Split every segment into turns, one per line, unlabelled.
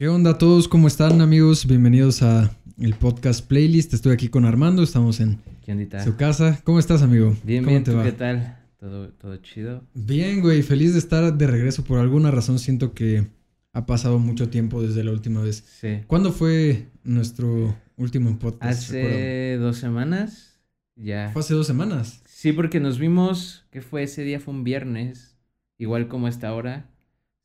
¿Qué onda a todos? ¿Cómo están amigos? Bienvenidos a el podcast Playlist. Estoy aquí con Armando, estamos en su casa. ¿Cómo estás, amigo?
Bien,
¿Cómo
bien,
te
¿tú
va?
qué tal? ¿Todo, todo chido?
Bien, güey, feliz de estar de regreso. Por alguna razón siento que ha pasado mucho tiempo desde la última vez.
Sí.
¿Cuándo fue nuestro último podcast?
Hace dos semanas, ya.
Fue hace dos semanas.
Sí, porque nos vimos, ¿qué fue? Ese día fue un viernes, igual como esta hora.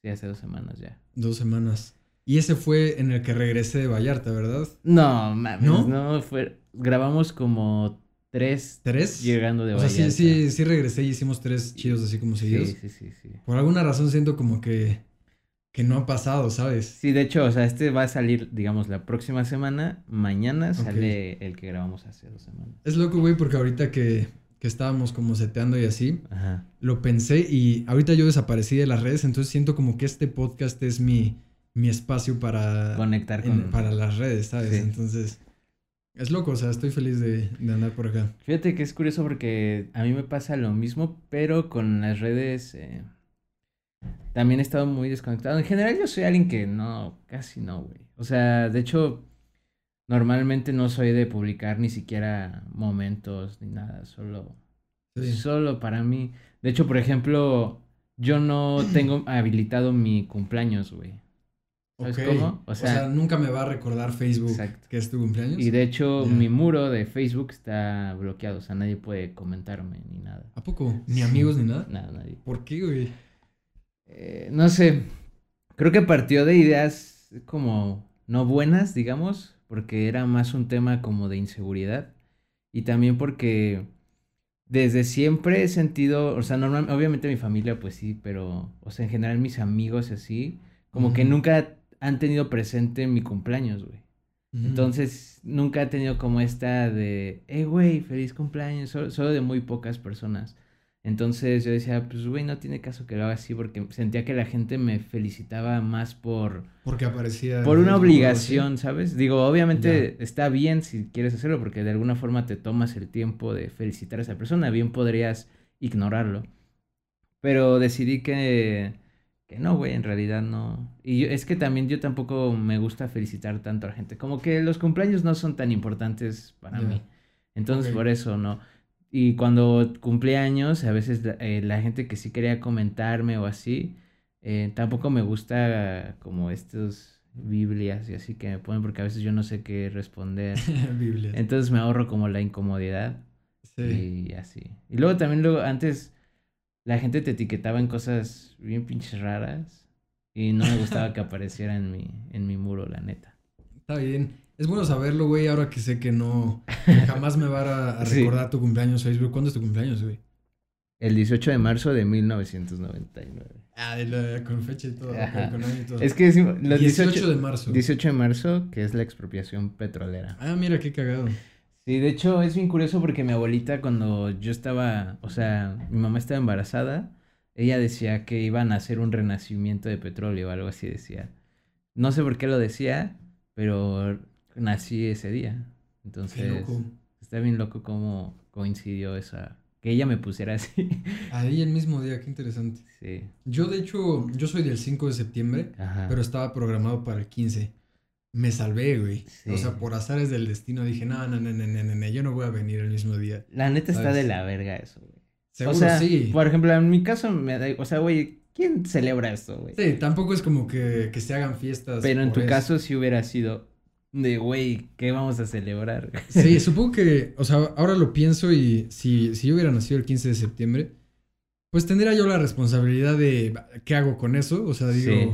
Sí, hace dos semanas ya.
Dos semanas. Y ese fue en el que regresé de Vallarta, ¿verdad?
No, mames,
¿No?
¿No? fue, grabamos como tres
¿Tres?
llegando de
o sea, sí,
Vallarta.
sí, sí regresé y hicimos tres chidos así como seguidos.
Sí, sí, sí, sí.
Por alguna razón siento como que, que no ha pasado, ¿sabes?
Sí, de hecho, o sea, este va a salir, digamos, la próxima semana. Mañana sale el que grabamos hace dos semanas.
Es loco, güey, porque ahorita que, que estábamos como seteando y así,
Ajá.
lo pensé y ahorita yo desaparecí de las redes, entonces siento como que este podcast es mi, mi espacio para,
Conectar
en-
con...
para las redes, ¿sabes?
Sí.
Entonces, es loco, o sea, estoy feliz de, de andar por acá.
Fíjate que es curioso porque a mí me pasa lo mismo, pero con las redes eh, también he estado muy desconectado. En general yo soy alguien que no, casi no, güey. O sea, de hecho, normalmente no soy de publicar ni siquiera momentos ni nada, solo,
Sí.
solo para mí. De hecho, por ejemplo, yo no tengo habilitado mi cumpleaños, güey. ¿Sabes
Ok.
cómo? O
O
sea-
nunca me va a recordar Facebook
Exacto.
que es tu cumpleaños.
Y de hecho, mi muro de Facebook está bloqueado, o sea, nadie puede comentarme ni nada.
¿A poco? ¿Ni
Sí.
amigos ni nada?
Nada, nadie.
¿Por qué, güey?
Eh, no sé, creo que partió de ideas como no buenas, digamos, porque era más un tema como de inseguridad y también porque desde siempre he sentido, o sea, normal, obviamente mi familia pues sí, pero, o sea, en general mis amigos así, como que nunca han tenido presente mi cumpleaños, güey. Entonces, nunca he tenido como esta de, eh, güey, feliz cumpleaños, solo, solo de muy pocas personas. Entonces yo decía, pues, güey, no tiene caso que lo haga así porque sentía que la gente me felicitaba más por,
Porque aparecía.
por una
así.
obligación, ¿sabes? Digo, obviamente está bien si quieres hacerlo porque de alguna forma te tomas el tiempo de felicitar a esa persona, bien podrías ignorarlo. Pero decidí que, que no, güey, en realidad no. Y yo- es que también yo tampoco me gusta felicitar tanto a la gente. Como que los cumpleaños no son tan importantes para mí. Entonces, por eso no. Y cuando cumplí años, a veces la, eh, la gente que sí quería comentarme o así, eh, tampoco me gusta como estos Biblias y así que me ponen porque a veces yo no sé qué responder. Entonces me ahorro como la incomodidad
Sí.
y así. Y luego también luego antes la gente te etiquetaba en cosas bien pinches raras y no me gustaba que apareciera en mi, en mi muro, la neta.
Está bien. Es bueno saberlo, güey, ahora que sé que no. que jamás me va a, a
Sí.
recordar tu cumpleaños Facebook. ¿Cuándo es tu cumpleaños, güey?
El 18 de marzo de 1999.
Ah, de la- con fecha y todo.
Ajá.
Con año y todo.
Es que decimos- los
18,
18,
de marzo.
18 de marzo, que es la expropiación petrolera.
Ah, mira qué cagado.
Sí, de hecho es bien curioso porque mi abuelita cuando yo estaba, o sea, mi mamá estaba embarazada, ella decía que iban a hacer un renacimiento de petróleo o algo así decía. No sé por qué lo decía, pero nací ese día.
Qué
Entonces,
loco.
está bien loco cómo coincidió esa, que ella me pusiera así.
Ahí el mismo día, qué interesante.
Sí.
Yo, de hecho, yo soy del 5 de septiembre,
Ajá.
pero estaba programado para el 15. Me salvé, güey.
Sí.
O sea, por azares del destino dije, no, no, no, no, no, no, no, yo no voy a venir el mismo día.
La neta está de la verga eso, güey.
Seguro
o sea,
sí.
por ejemplo, en mi caso, me da- o sea, güey, ¿quién celebra esto, güey?
Sí, tampoco es como que, que se hagan fiestas.
Pero en tu
eso.
caso sí hubiera sido de, güey, ¿qué vamos a celebrar?
Sí, supongo que, o sea, ahora lo pienso y si, si yo hubiera nacido el 15 de septiembre, pues tendría yo la responsabilidad de qué hago con eso. O sea, digo,
Sí.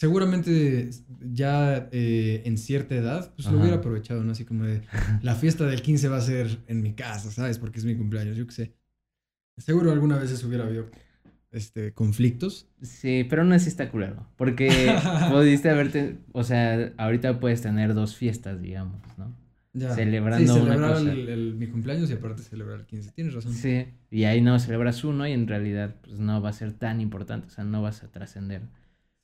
Seguramente ya eh, en cierta edad, pues lo
Ajá.
hubiera aprovechado, ¿no? Así como de, la fiesta del 15 va a ser en mi casa, ¿sabes? Porque es mi cumpleaños, yo qué sé. Seguro alguna vez eso hubiera habido este, conflictos.
Sí, pero aún así está culero. Porque pudiste haberte, o sea, ahorita puedes tener dos fiestas, digamos, ¿no?
Ya.
Celebrando
sí,
una
celebrar
cosa.
el- el- mi cumpleaños y aparte celebrar el 15. Tienes razón.
Sí, y ahí no celebras uno y en realidad pues no va a ser tan importante, o sea, no vas a trascender.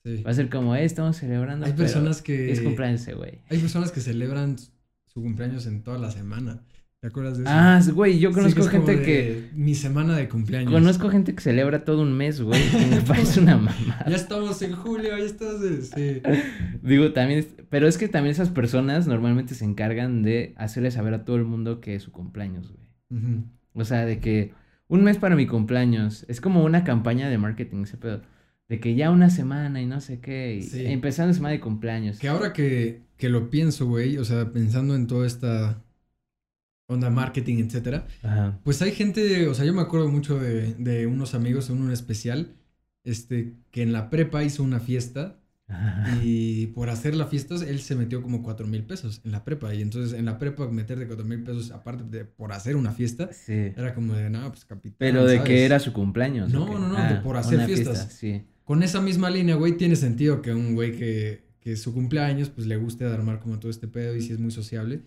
Sí.
Va a ser como, eh, estamos celebrando.
Hay personas que...
Es cumpleaños, güey.
Hay personas que celebran su cumpleaños en toda la semana. ¿Te acuerdas de eso?
Ah, güey, yo conozco gente que...
Mi semana de cumpleaños.
Conozco gente que celebra todo un mes, güey. Me parece una mamá.
Ya estamos en julio, ya estás. Sí.
Digo, también, pero es que también esas personas normalmente se encargan de hacerle saber a todo el mundo que es su cumpleaños, güey. O sea, de que un mes para mi cumpleaños. Es como una campaña de marketing, ese pedo. De que ya una semana y no sé qué. Y
Sí.
Empezando semana de cumpleaños.
Que ahora que, que lo pienso, güey, o sea, pensando en toda esta onda marketing, etcétera,
Ajá.
pues hay gente, o sea, yo me acuerdo mucho de, de unos amigos en un especial, este, que en la prepa hizo una fiesta
Ajá.
y por hacer la fiesta él se metió como cuatro mil pesos en la prepa y entonces en la prepa meterte cuatro mil pesos aparte de por hacer una fiesta
Sí.
era como de, no, pues capitán.
Pero de
¿sabes?
que era su cumpleaños.
No, no, no, de por hacer fiestas.
sí.
Con esa misma línea, güey, tiene sentido que un güey que, que su cumpleaños, pues le guste armar como todo este pedo y si es muy sociable,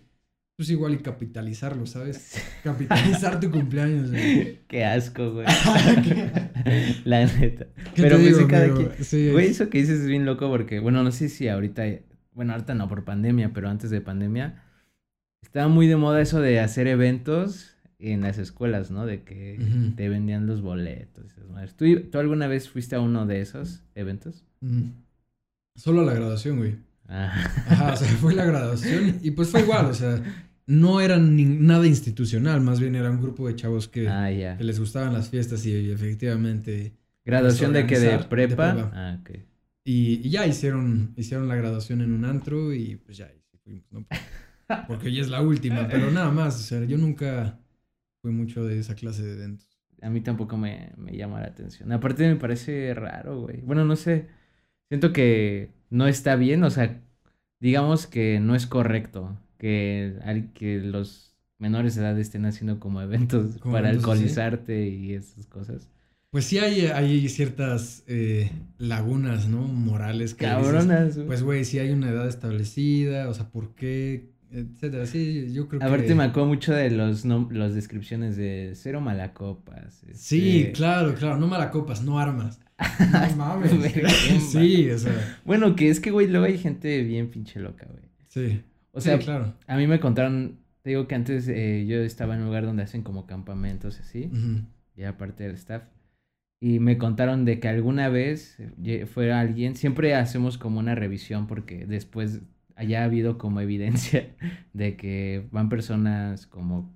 pues igual y capitalizarlo, ¿sabes? Capitalizar tu cumpleaños, güey.
Qué asco, güey. La neta.
¿Qué
Pero
te digo,
cada
amigo?
quien-
Sí,
Güey,
es-
eso que dices es bien loco porque, bueno, no sé si ahorita, bueno, ahorita no por pandemia, pero antes de pandemia, estaba muy de moda eso de hacer eventos en las escuelas, ¿no? De que te vendían los boletos. ¿Tú, ¿Tú alguna vez fuiste a uno de esos eventos?
Mm. Solo la graduación, güey.
Ah.
Ajá, o sea, fue la graduación y pues fue igual, o sea, no era ni- nada institucional, más bien era un grupo de chavos que,
Ah,
que les gustaban las fiestas y efectivamente...
¿Graduación de que de prepa? Ah, ok.
Y, y ya hicieron, hicieron la graduación en un antro y pues ya, fuimos, ¿no? Porque ya es la última, pero nada más, o sea, yo nunca fui mucho de esa clase de eventos.
A mí tampoco me, me llama la atención. Aparte me parece raro, güey. Bueno, no sé. Siento que no está bien, o sea, digamos que no es correcto que, al- que los menores de edad estén haciendo como eventos
Como
para
eventos
alcoholizarte y esas cosas.
Pues sí hay, hay ciertas eh, lagunas, ¿no? Morales que dices,
Cabronas, güey.
Pues, güey, si hay una edad establecida, o sea, ¿por qué? Etcétera. Sí, yo creo
Aparte
que...
me acuerdo mucho de los nom- las descripciones de cero malacopas.
Sí,
este-
claro, claro. No malacopas, no armas. No mames. Sí, o sea,
Bueno, que es que, güey, luego hay gente bien pinche loca, güey.
sí.
O sea,
sí, claro.
A mí me contaron, te digo que antes eh, yo estaba en un lugar donde hacen como campamentos y así,
Ujú.
y era parte del staff. Y me contaron de que alguna vez eh, fue alguien, siempre hacemos como una revisión porque después haya habido como evidencia de que van personas como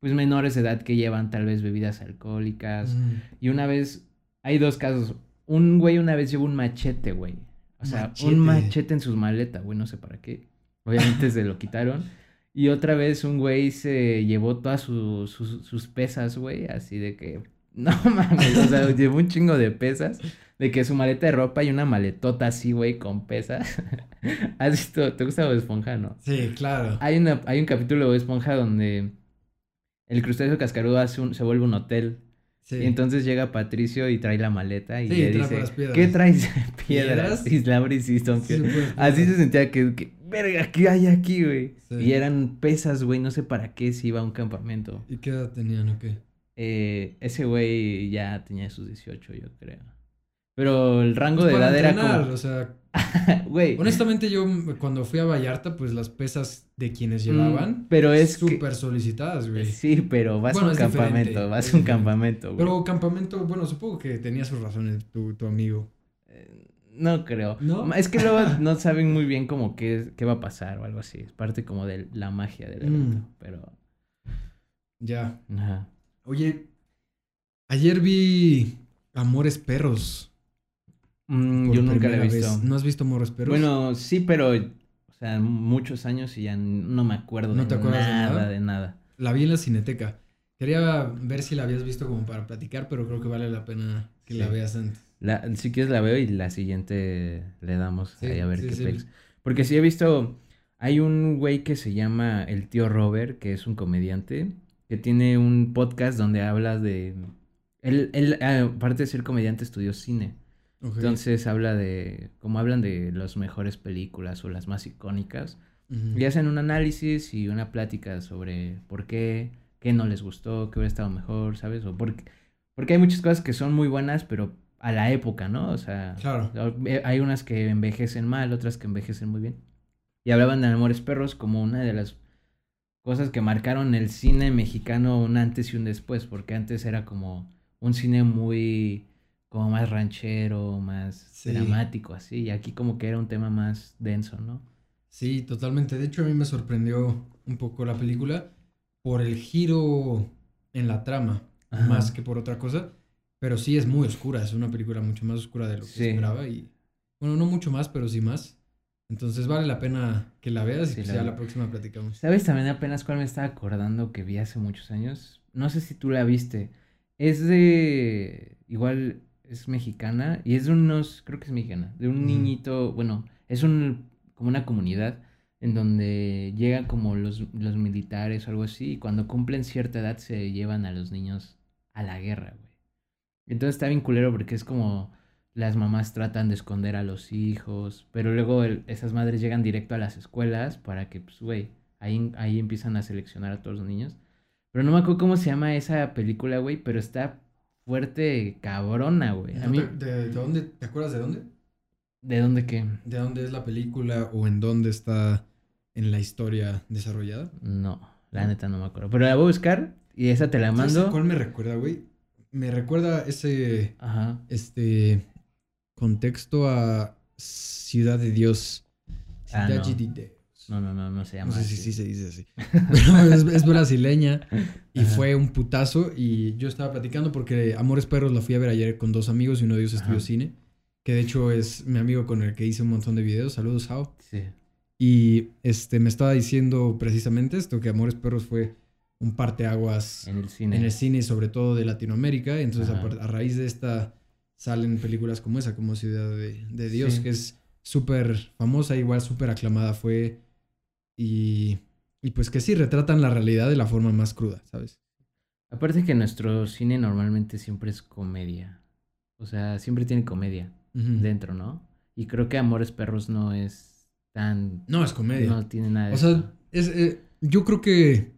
pues menores de edad que llevan tal vez bebidas alcohólicas.
Ujú.
Y una vez, hay dos casos. Un güey una vez llevó un machete, güey. O sea,
Machete.
un machete en sus maletas, güey, no sé para qué. Obviamente se lo quitaron. Y otra vez un güey se llevó todas su- sus- sus pesas, güey, así de que... No mames, o sea, llevó un chingo de pesas. De que su maleta de ropa y una maletota así, güey, con pesas. ¿Has visto? ¿Te gusta Bob Esponja, no?
Sí, claro.
Hay, una, hay un capítulo de Bob Esponja donde el crustáceo cascarudo hace un- se vuelve un hotel.
Sí.
Y entonces llega Patricio y trae la maleta y
Sí,
le dice. ¿qué traes? piedras. Y la abre y sí son
Sí,
piedras.
pues,
Así se sentía que, que, verga, ¿qué hay aquí, güey?
Sí.
Y eran pesas, güey, no sé para qué si iba a un campamento.
¿Y qué edad tenían o qué?
Eh, ese güey ya tenía sus 18, yo creo. Pero el rango
Pues
de edad era como...
O sea,
Güey.
honestamente yo cuando fui a Vallarta, pues las pesas de quienes
mm,
llevaban,
Pero es que...
súper solicitadas, güey.
Sí, pero vas
Bueno,
a un campamento, vas a un campamento, güey.
Pero campamento, bueno, supongo que tenía sus razones tu, tu amigo.
Eh, No creo.
¿No?
Es que luego no saben muy bien como qué, qué va a pasar o algo así. Es parte como de la magia del evento.
Mm.
Pero.
Ya.
Ajá.
Oye, ayer vi Amores Perros.
Mm, yo nunca la he visto.
vez. ¿No has visto Amores Perros?
Bueno, sí, pero. O sea, muchos años y ya no me acuerdo
¿No
de
te acuerdas de
nada,
nada?
de nada.
La vi en la Cineteca. Quería ver si la habías visto como para platicar, pero creo que vale la pena que la veas antes.
La, si quieres la veo y la siguiente le damos
Sí,
ahí a ver
sí,
qué pex. Porque sí he visto. Hay un güey que se llama el tío Robert, que es un comediante, que tiene un podcast donde habla de. Él, él aparte de ser comediante, estudió cine. Entonces habla de. Como hablan de las mejores películas o las más icónicas. Y hacen un análisis y una plática sobre por qué, qué no les gustó, qué hubiera estado mejor, ¿sabes? O porque, porque hay muchas cosas que son muy buenas, pero a la época, ¿no? O sea,
Claro.
eh, hay unas que envejecen mal, otras que envejecen muy bien. Y hablaban de Amores Perros como una de las cosas que marcaron el cine mexicano un antes y un después, porque antes era como un cine muy como más ranchero, más dramático, así, y aquí como que era un tema más denso, ¿no?
Sí, totalmente. De hecho, a mí me sorprendió un poco la película por el giro en la trama, más que por otra cosa. Pero sí es muy oscura, es una película mucho más oscura de lo que esperaba y bueno, no mucho más, pero sí más. Entonces vale la pena que la veas y pues ya la próxima platicamos.
¿Sabes también apenas cuál me estaba acordando que vi hace muchos años? No sé si tú la viste. Es de igual es mexicana y es de unos, creo que es mexicana, de un niñito, bueno, es un como una comunidad en donde llegan como los, los militares o algo así y cuando cumplen cierta edad se llevan a los niños a la guerra, güey. Entonces está bien culero porque es como las mamás tratan de esconder a los hijos, pero luego esas madres llegan directo a las escuelas para que, pues, güey, ahí, ahí empiezan a seleccionar a todos los niños. Pero no me acuerdo cómo se llama esa película, güey, pero está fuerte cabrona, güey. A
mí... ¿De, dónde? ¿Te acuerdas de dónde?
¿De dónde qué?
¿De dónde es la película o en dónde está en la historia desarrollada?
No, la neta no me acuerdo. Pero la voy a buscar y esa te la mando.
¿Cuál me recuerda, güey? Me recuerda ese. Ajá. Este. Contexto a Ciudad de Dios.
Ah, Ciudad no. no. no, no, se llama.
No sé si sí, se dice así. Pero es, brasileña y fue un putazo. Y yo estaba platicando porque Amores Perros la fui a ver ayer con dos amigos y uno de ellos estudió cine. Que de hecho es mi amigo con el que hice un montón de videos. Saludos, Sao. Sí. Y este, me estaba diciendo precisamente esto: que Amores Perros fue un parteaguas
en el cine.
En el cine sobre todo de Latinoamérica. Entonces, a, raíz de esta salen películas como esa, como Ciudad de, Dios, que es súper famosa, igual súper aclamada fue. Y, y pues que sí, retratan la realidad de la forma más cruda, ¿sabes?
Aparte que nuestro cine normalmente siempre es comedia. O sea, siempre tiene comedia dentro, ¿no? Y creo que Amores Perros no es tan...
No, es comedia.
No tiene nada de
O sea, es, eh, yo creo que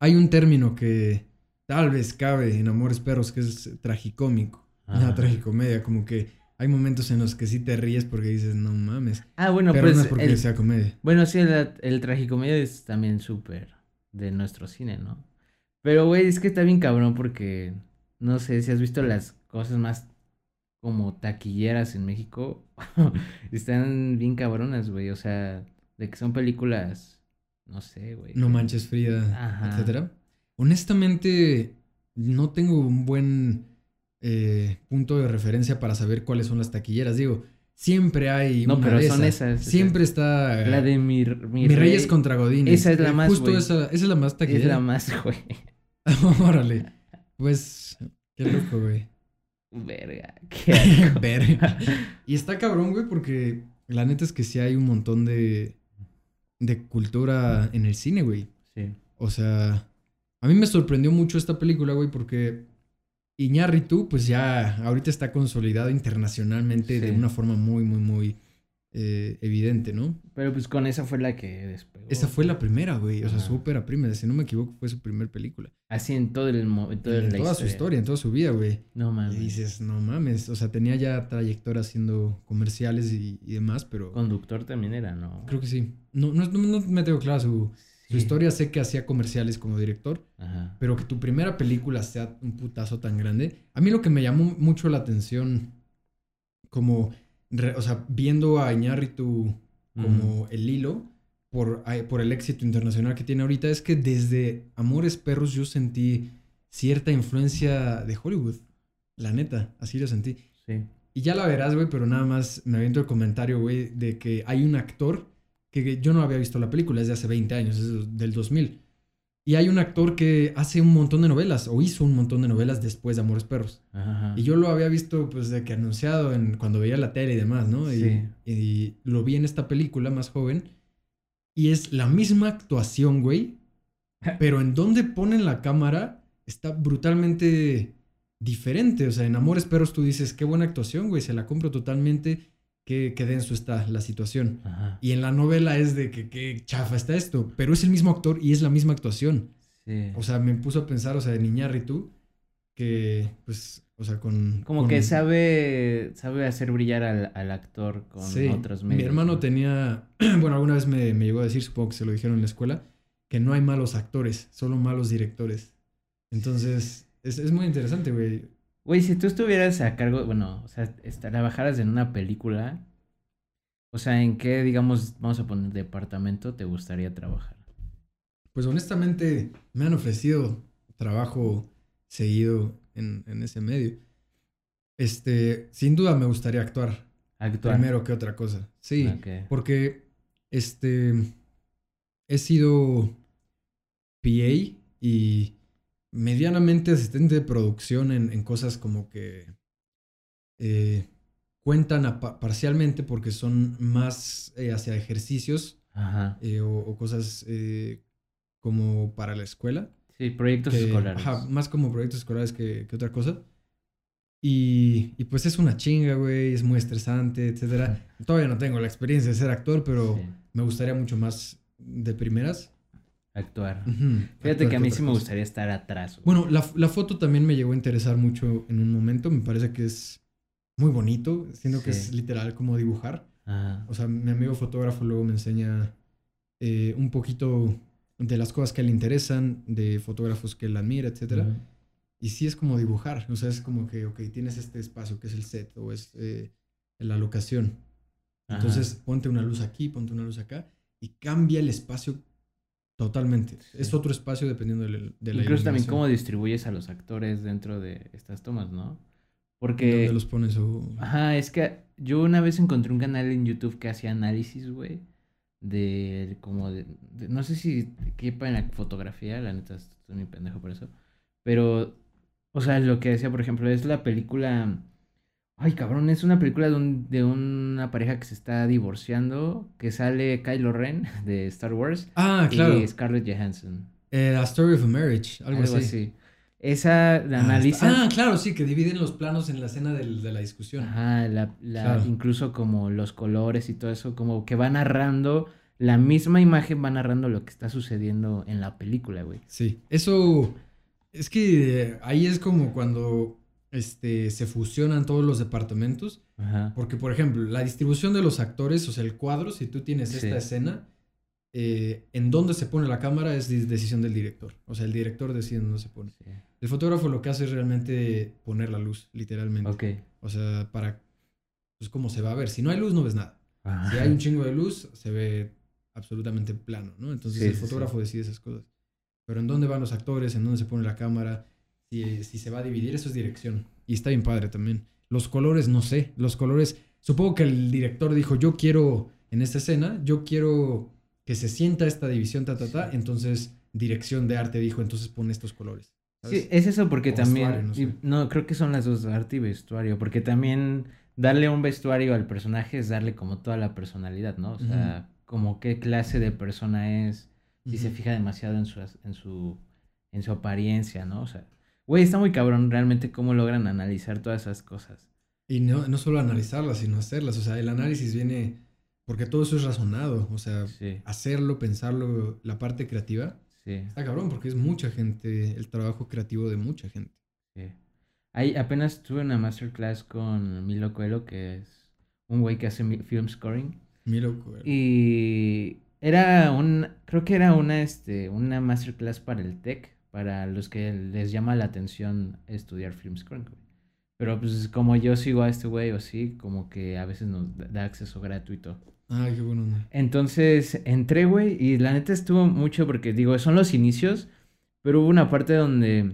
hay un término que tal vez cabe en Amores Perros que es tragicómico. Una tragicomedia, como que hay momentos en los que sí te ríes porque dices, no mames.
Ah, bueno, pero pues.
No es porque sea comedia.
Bueno, sí, el, el tragicomedia es también súper de nuestro cine, ¿no? Pero, güey, es que está bien cabrón porque. No sé si has visto las cosas más como taquilleras en México. están bien cabronas, güey. O sea, de que son películas no sé, güey.
No manches Frida, etcétera. Honestamente, no tengo un buen eh, punto de referencia para saber cuáles son las taquilleras. Digo, siempre hay.
No, pero son esas.
Siempre está.
La de mi,
mi, Reyes contra Godines.
Esa es la eh, más.
Justo esa, esa es la más taquillera.
Es la más, güey.
Órale. Pues, qué loco, güey.
Verga,
qué Verga. Y está cabrón, güey, porque la neta es que sí hay un montón de de cultura en el cine, güey.
Sí.
O sea, a mí me sorprendió mucho esta película, güey, porque Iñárritu, pues ya ahorita está consolidado internacionalmente de una forma muy, muy, muy eh, evidente, ¿no?
Pero pues con esa fue la que despegó.
Esa fue la primera, güey. O sea, su ópera prima. Si no me equivoco, fue su primera película.
Así en todo el en,
en toda su historia, en toda su vida, güey.
No mames.
Y dices, no mames. O sea, tenía ya trayectoria haciendo comerciales y, demás, pero.
Conductor también era, ¿no?
Creo que sí. No, no, no, me tengo clara su, su historia. Sé que hacía comerciales como director. Ajá. Pero que tu primera película sea un putazo tan grande. A mí lo que me llamó mucho la atención, como o sea, viendo a Iñárritu como el hilo por, por el éxito internacional que tiene ahorita, es que desde Amores Perros yo sentí cierta influencia de Hollywood. La neta, así lo sentí.
Sí.
Y ya la verás, güey, pero nada más me aviento el comentario, güey, de que hay un actor que yo no había visto la película, es de hace 20 años, es del 2000. Y hay un actor que hace un montón de novelas, o hizo un montón de novelas después de Amores Perros. Y yo lo había visto, pues, de que anunciado en, cuando veía la tele y demás, ¿no? Y, y, lo vi en esta película más joven. Y es la misma actuación, güey. pero en donde ponen la cámara está brutalmente diferente. O sea, en Amores Perros tú dices, qué buena actuación, güey, se la compro totalmente qué, denso está la situación. Y en la novela es de que qué chafa está esto, pero es el mismo actor y es la misma actuación. O sea, me puso a pensar, o sea, de tú que pues, o sea, con...
Como que sabe, sabe hacer brillar al, actor con otros medios.
Mi hermano tenía, bueno, alguna vez me, me, llegó a decir, supongo que se lo dijeron en la escuela, que no hay malos actores, solo malos directores. Entonces, es, es muy interesante, güey.
Güey, si tú estuvieras a cargo, bueno, o sea, trabajaras en una película, o sea, ¿en qué, digamos, vamos a poner departamento te gustaría trabajar?
Pues honestamente, me han ofrecido trabajo seguido en, en ese medio. Este, sin duda me gustaría actuar.
Actuar.
Primero que otra cosa. Sí. Porque, este, he sido PA y medianamente asistente de producción en, en cosas como que eh, cuentan a parcialmente porque son más eh, hacia ejercicios
Ajá.
eh, o, o cosas como para la escuela.
Sí, proyectos
que-
escolares.
ajá, más como proyectos escolares que, que otra cosa. Y, y pues es una chinga, güey, es muy estresante, etcétera. Todavía no tengo la experiencia de ser actor, pero
Sí,
me gustaría mucho más de primeras.
Actuar. Fíjate
actuar
que a mí sí me gustaría estar atrás. güey.
Bueno, la, la foto también me llegó a interesar mucho en un momento. Me parece que es muy bonito, siendo que
Sí.
es literal como dibujar.
Ajá.
O sea, mi amigo fotógrafo luego me enseña eh, un poquito de las cosas que le interesan, de fotógrafos que él admira, etcétera.
Ujú.
Y sí es como dibujar. O sea, es como que, ok, tienes este espacio que es el set o es eh, la locación.
Ajá.
Entonces, ponte una luz aquí, ponte una luz acá y cambia el espacio totalmente.
Sí.
Es otro espacio dependiendo de, la- de la
Incluso también cómo distribuyes a los actores dentro de estas tomas, ¿no?
¿Dónde
Porque...
los pones?
Ajá, es que yo una vez encontré un canal en YouTube que hacía análisis, güey, de como de, de- no sé si quepa en la fotografía, la neta estoy muy pendejo por eso, pero, o sea, lo que decía, por ejemplo, es la película, ay cabrón, es una película de, un- de una pareja que se está divorciando, que sale Kylo Ren de Star Wars
Ah, claro.
y Scarlett Johansson,
Eh, a Story of a Marriage, algo,
algo,
así.
así. Esa la
Ah, está-. Ah, claro, sí, que dividen los planos en la escena del- de la discusión.
Ajá, la, la-
Claro.
incluso como los colores y todo eso, como que va narrando, la misma imagen va narrando lo que está sucediendo en la película, güey.
Sí, eso es que eh, ahí es como cuando este, se fusionan todos los departamentos.
Ajá.
Porque, por ejemplo, la distribución de los actores, o sea, el cuadro, si tú tienes esta escena, eh, en dónde se pone la cámara es de- decisión del director. O sea, el director decide dónde se pone.
Sí.
El fotógrafo lo que hace es realmente poner la luz, literalmente. O sea, para, pues, cómo se va a ver. Si no hay luz, no ves nada.
Ajá.
Si hay un chingo de luz, se ve absolutamente plano, ¿no? Entonces
Sí,
el fotógrafo decide esas cosas. Pero en dónde van los actores, en dónde se pone la cámara, si, si se va a dividir, eso es dirección. Y está bien padre también. Los colores, no sé. Los colores, supongo que el director dijo, yo quiero, en esta escena, yo quiero que se sienta esta división, ta, ta, ta. Entonces, dirección de arte dijo, entonces pone estos colores. ¿sabes?
Sí, es eso porque
O
también,
vestuario, no sé.
y- no, creo que son las dos, arte y vestuario, porque también darle un vestuario al personaje es darle como toda la personalidad, ¿no? O sea, como qué clase de persona es, si se fija demasiado en su, en su, en su apariencia, ¿no? O sea, güey, está muy cabrón realmente cómo logran analizar todas esas cosas.
Y no, no solo analizarlas, sino hacerlas. O sea, el análisis viene porque todo eso es razonado. O sea,
Sí,
hacerlo, pensarlo, la parte creativa.
sí,
Está cabrón porque es mucha gente, el trabajo creativo de mucha gente.
sí. Ahí apenas tuve una masterclass con Milo Coelho, que es un güey que hace film scoring.
Mi loco. güey.
Y era un, creo que era una, este, una masterclass para el tech, para los que les llama la atención estudiar film scoring. Pero pues como yo sigo a este güey o así, como que a veces nos da- acceso gratuito.
Ay, qué bueno.
Entonces entré, güey, y la neta estuvo mucho porque, digo, son los inicios, pero hubo una parte donde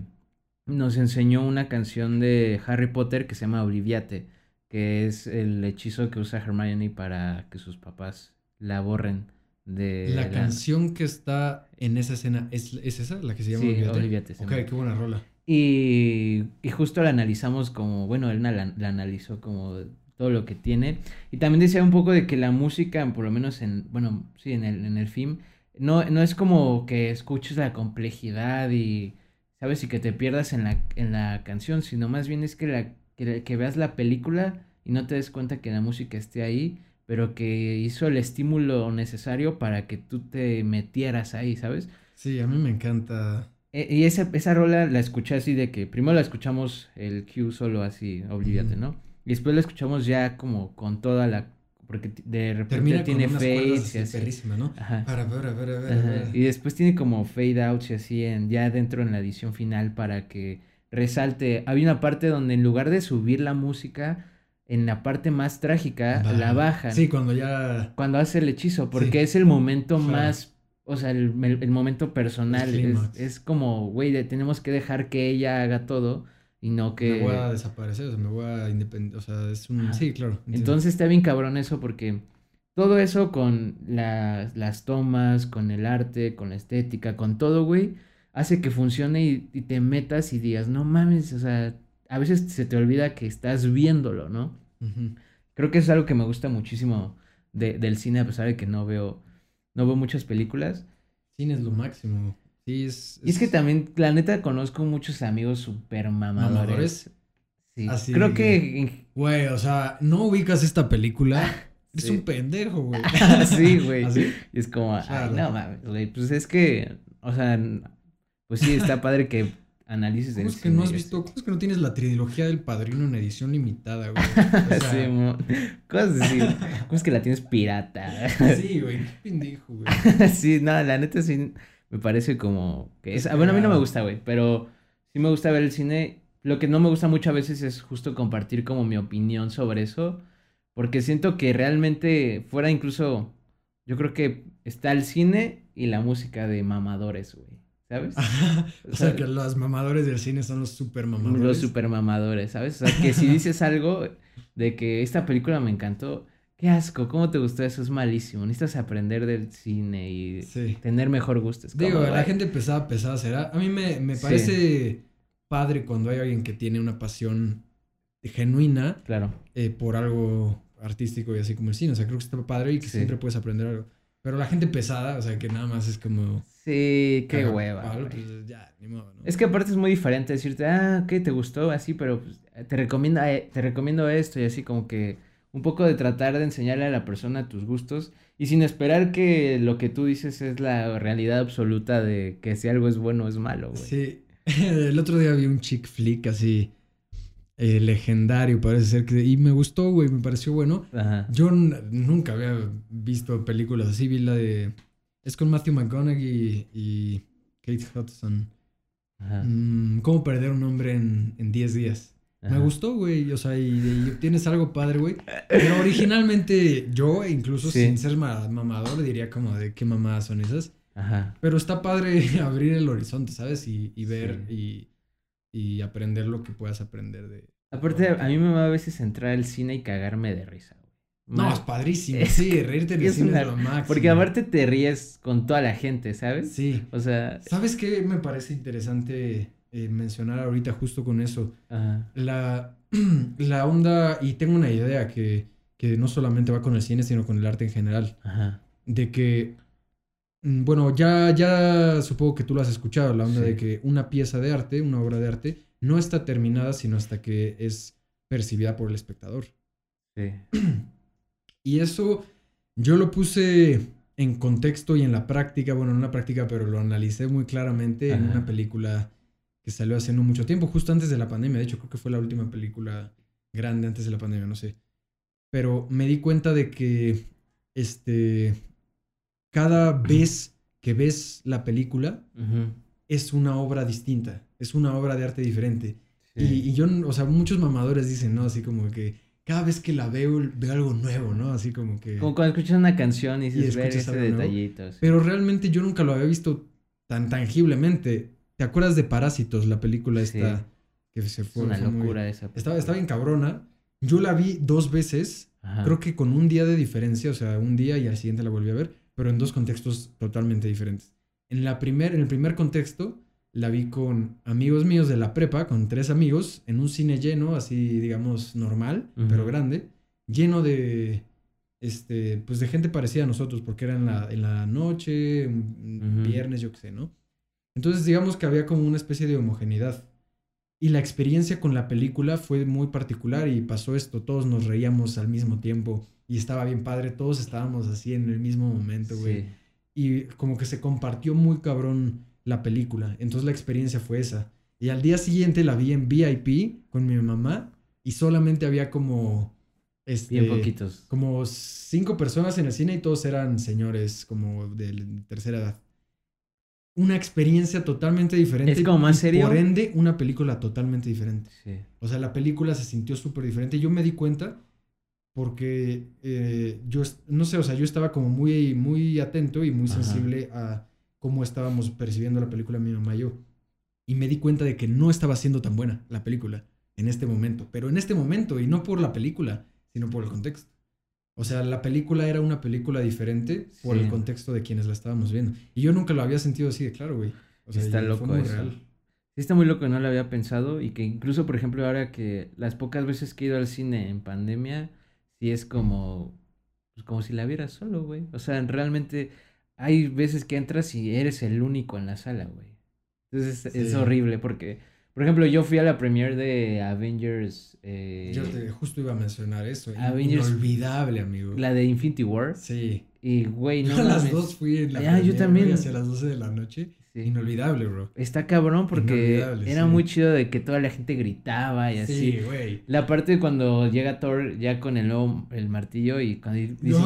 nos enseñó una canción de Harry Potter que se llama Obliviate, que es el hechizo que usa Hermione para que sus papás la borren de
La canción que está en esa escena, ¿es, es esa? ¿La que se llama
Sí,
Olvídate?
Olvídate,
Ok, qué buena rola.
Y, y justo la analizamos como, bueno, él la, la analizó como todo lo que tiene. Y también decía un poco de que la música, por lo menos en, bueno, sí, en el, en el film, no, no es como que escuches la complejidad y, ¿sabes? Y que te pierdas en la, en la canción, sino más bien es que, la, que, que veas la película y no te des cuenta que la música esté ahí, pero que hizo el estímulo necesario para que tú te metieras ahí, ¿sabes?
Sí, a mí me encanta.
E- Y esa, esa rola la escuché así de que primero la escuchamos el Q solo así, olvídate. ¿no? Y después la escuchamos ya como con toda la, porque de repente
Termina
tiene
con
fades y así.
perrísima, ¿no?
Ajá.
Para, para, para,
Ajá. Y después tiene como fade outs y así en, ya dentro en la edición final para que resalte. Había una parte donde en lugar de subir la música, en la parte más trágica
Baja.
la bajan.
Sí, cuando ya...
Cuando hace el hechizo, porque
Sí.
es el momento más, o sea, el, el- el momento personal.
El
es, es como, güey, tenemos que dejar que ella haga todo y no que...
Me voy a desaparecer, o sea, me voy a independizar, o sea, es un...
Ajá.
Sí, claro. entiendo.
Entonces está bien cabrón eso porque todo eso con la- las tomas, con el arte, con la estética, con todo, güey, hace que funcione y, y te metas y digas, no mames, o sea, a veces se te olvida que estás viéndolo, ¿no? Creo que es algo que me gusta muchísimo de- del cine, a pesar de que no veo, no veo muchas películas.
Cine es lo máximo. Sí, es...
Y es que también, la neta, conozco muchos amigos súper mamadores.
¿Mamadores?
Sí,
Así
creo
de
que...
Güey, o sea, no ubicas esta película. Es
Sí.
un pendejo, güey.
sí, güey.
¿Así?
Y es como,
Claro.
ay, no mames, güey. Pues es que, o sea, pues sí, está padre que
¿Cómo
el
es que no has visto, cómo es que no tienes la trilogía del Padrino en edición limitada, güey? O sea,
Sí, mo- cosas así. ¿Cómo es que la tienes pirata?
sí, güey, qué pendejo, güey.
sí, no, la neta sí me parece como que es... Bueno, a mí no me gusta, güey, pero sí me gusta ver el cine. Lo que no me gusta muchas veces es justo compartir como mi opinión sobre eso, porque siento que realmente fuera incluso, yo creo que está el cine y la música de mamadores, güey, ¿sabes?
o sea, que los mamadores del cine son los super mamadores.
Los super mamadores, ¿sabes? O sea, que si dices algo de que esta película me encantó, qué asco, ¿cómo te gustó eso? Es malísimo. Necesitas aprender del cine y
Sí.
tener mejor gusto. Es como,
Digo, la gente pesada, pesada será. A mí me, me
Sí.
parece padre cuando hay alguien que tiene una pasión genuina
Claro.
eh, por algo artístico y así como el cine. O sea, creo que está padre y que
Sí.
siempre puedes aprender algo. Pero la gente pesada, o sea, que nada más es como...
Sí, qué hueva.
palo, pues, ya, ni modo, ¿no?
Es que aparte es muy diferente decirte, ah, ¿qué te gustó? Así, pero pues, te, recomienda, eh, te recomiendo esto y así como que un poco de tratar de enseñarle a la persona tus gustos y sin esperar que lo que tú dices es la realidad absoluta de que si algo es bueno o es malo, güey.
Sí. El otro día vi un chick flick así eh, legendario, parece ser que... Y me gustó, güey, me pareció bueno.
Ajá.
Yo nunca había visto películas así. Vi la de... Es con Matthew McConaughey y Kate Hudson.
Ajá.
Mm, ¿Cómo perder un hombre en, en 10 días? Me
ajá.
gustó, güey. O sea, y, y tienes algo padre, güey. Pero originalmente yo, incluso
Sí.
sin ser ma- mamador, diría como de qué mamadas son esas.
Ajá.
Pero está padre abrir el horizonte, ¿sabes? Y, y ver
Sí.
y, y aprender lo que puedas aprender de...
Aparte, a mí me va a veces entrar al cine y cagarme de risa.
No, es padrísimo.
Es
sí, reírte en el cine
una-
es lo máximo.
Porque aparte te ríes con toda la gente, ¿sabes?
Sí.
O sea,
¿Sabes qué me parece interesante eh, mencionar ahorita justo con eso?
ajá.
La, la onda, y tengo una idea que, que no solamente va con el cine, sino con el arte en general,
Ajá.
de que, bueno, ya, ya supongo que tú lo has escuchado, la onda
Sí.
de que una pieza de arte, una obra de arte, no está terminada sino hasta que es percibida por el espectador.
Sí.
Y eso yo lo puse en contexto y en la práctica, bueno, no en la práctica, pero lo analicé muy claramente en una película que salió hace no mucho tiempo, justo antes de la pandemia. De hecho, creo que fue la última película grande antes de la pandemia, no sé. Pero me di cuenta de que este cada vez que ves la película es una obra distinta, es una obra de arte diferente.
Sí.
Y, y yo, o sea, muchos mamadores dicen, ¿no? Así como que cada vez que la veo, veo algo nuevo, ¿no? Así como que...
Como cuando escuchas una canción y dices, ver ese detallito. sí.
Pero realmente yo nunca lo había visto tan tangiblemente. ¿Te acuerdas de Parásitos, la película
Sí.
esta que se
Es
fue?
una
fue muy-
locura esa.
Estaba, estaba bien cabrona. Yo la vi dos veces,
Ajá.
creo que con un día de diferencia, o sea, un día y al siguiente la volví a ver, pero en dos contextos totalmente diferentes. En, la primer, en el primer contexto la vi con amigos míos de la prepa, con tres amigos, en un cine lleno, así digamos normal, pero grande, lleno de, este, pues de gente parecida a nosotros, porque era en la, en la noche, un- viernes, yo qué sé, ¿no? Entonces digamos que había como una especie de homogeneidad. Y la experiencia con la película fue muy particular y pasó esto, todos nos reíamos al mismo tiempo y estaba bien padre, todos estábamos así en el mismo momento, güey.
Sí.
Y como que se compartió muy cabrón la película, entonces la experiencia fue esa. Y al día siguiente la vi en VIP con mi mamá y solamente había como Este,
Bien poquitos.
Como cinco personas en el cine y todos eran señores como de tercera edad. Una experiencia totalmente diferente.
Es como más serio.
Por ende, una película totalmente diferente.
Sí.
O sea, la película se sintió súper diferente. Yo me di cuenta porque eh, yo, no sé, o sea, yo estaba como muy, muy atento y muy
Ajá.
sensible a cómo estábamos percibiendo la película mi mamá y yo. Y me di cuenta de que no estaba siendo tan buena la película en este momento. Pero en este momento, y no por la película, sino por el contexto. O sea, la película era una película diferente por el contexto de quienes la estábamos viendo. Y yo nunca lo había sentido así de claro, güey. O sea,
Está loco
fue muy
eso.
real.
Sí, está muy loco no lo había pensado y que incluso, por ejemplo, ahora que las pocas veces que he ido al cine en pandemia, sí es como, pues como si la vieras solo, güey. O sea, realmente hay veces que entras y eres el único en la sala, güey. Entonces es
Sí.
horrible porque, por ejemplo, yo fui a la premiere de Avengers, eh,
Yo te- justo iba a mencionar eso.
Avengers-
Inolvidable, amigo.
la de Infinity War,
Sí.
y güey, no
Yo a las
mames,
dos fui en la
Ah, yo
premiere,
también.
güey, hacia las 12 de la noche.
Sí.
Inolvidable, bro.
Está cabrón porque era
sí.
muy chido de que toda la gente gritaba y así.
Sí, güey.
La parte cuando llega Thor ya con el nuevo el martillo y cuando dice,
No.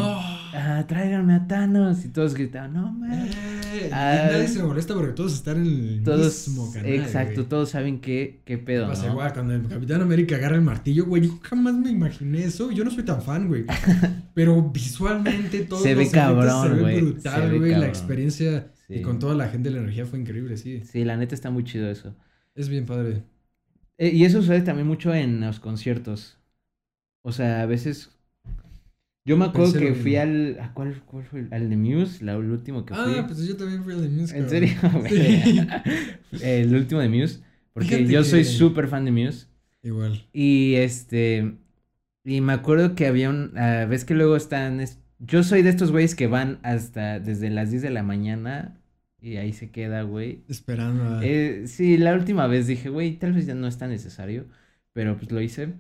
ah, tráiganme a Thanos y todos gritaban, no mames.
Eh,
Ah.
nadie se molesta porque todos están en el
Todos,
mismo canal.
exacto, todos saben qué, qué pedo,
Pasa
¿no?
cuando el Capitán América agarra el martillo, güey, yo jamás me imaginé eso. Yo no soy tan fan, güey. Pero visualmente todo
Se ve cabrón,
se ve
güey, se
brutal,
ve
güey. La
cabrón.
Y con toda la gente, la energía fue increíble, sí.
Sí, la neta está muy chido eso.
Es bien padre.
Eh, y eso sucede también mucho en los conciertos. O sea, a veces... Yo me acuerdo
Pensé
que fui al... ¿a cuál, cuál fue? Al de Muse, la, el último que fui.
Ah, pues yo también fui al de Muse.
¿En serio?
Sí.
el último de Muse. Porque
Fíjate
yo soy
que-
súper fan de Muse.
Igual.
Y este. Y me acuerdo que había un. ah, Ves que luego están. es- yo soy de estos güeyes que van hasta desde las 10 de la mañana. Y ahí se queda, güey.
Esperando a...
Eh, sí, la última vez dije, güey, tal vez ya no es tan necesario. Pero pues lo hice.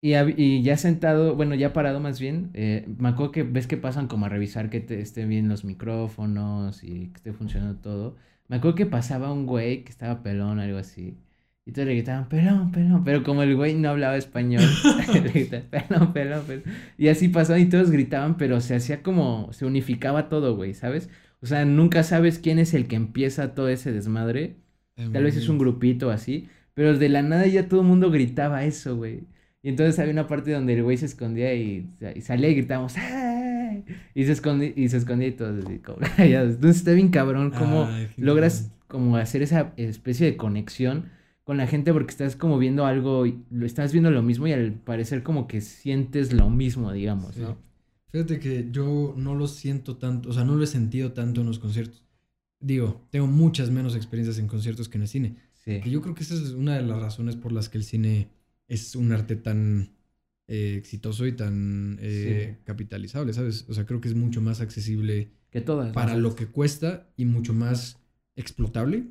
Y, y ya sentado, bueno, ya parado más bien, eh, me acuerdo que ves que pasan como a revisar que te estén bien los micrófonos y que esté funcionando todo. Me acuerdo que pasaba un güey que estaba pelón o algo así. Y todos le gritaban, pelón, pelón. Pero como el güey no hablaba español, le gritaban, pelón, pelón, pelón. Y así pasaba y todos gritaban, pero se hacía como, se unificaba todo, güey, ¿sabes? O sea, nunca sabes quién es el que empieza todo ese desmadre. Tal vez es un grupito así, pero de la nada ya todo el mundo gritaba eso, güey. Y entonces había una parte donde el güey se escondía y, y salía y gritábamos ¡Ay! Y se escondía y se escondía y todos así como. Entonces está bien cabrón cómo logras como hacer esa especie de conexión con la gente porque estás como viendo algo, y lo estás viendo lo mismo y al parecer como que sientes lo mismo, digamos,
Sí.
¿no?
Fíjate que yo no lo siento tanto, o sea, no lo he sentido tanto en los conciertos. Digo, tengo muchas menos experiencias en conciertos que en el cine.
Sí.
Que yo creo que esa es una de las razones por las que el cine es un arte tan eh, exitoso y tan eh,
Sí.
capitalizable, ¿sabes? O sea, creo que es mucho más accesible
Que todas.
para lo que cuesta y mucho más explotable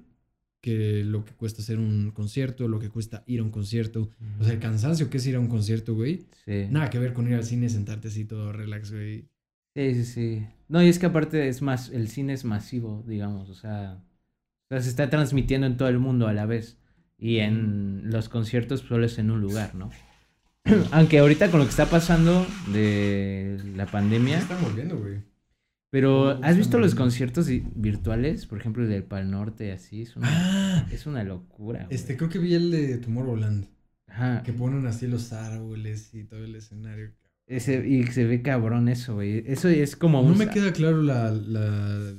que lo que cuesta hacer un concierto, lo que cuesta ir a un concierto. O sea, el cansancio que es ir a un concierto, güey.
Sí.
Nada que ver con ir al cine sentarte así todo relax, güey.
Sí, sí, sí. No, y es que aparte es más, el cine es masivo, digamos, o sea, o sea, se está transmitiendo en todo el mundo a la vez. Y en los conciertos solo es en un lugar, ¿no? Aunque ahorita con lo que está pasando de la pandemia,
están volviendo, güey.
Pero ¿has visto los conciertos virtuales? Por ejemplo, el del Pal Norte, así, es una,
Ah,
es una locura, güey.
este, creo que vi el de Tomorrowland.
Ajá,
Que ponen así los árboles y todo el escenario.
ese, y se ve cabrón eso, güey. Eso es como
No
un...
me queda claro la, la,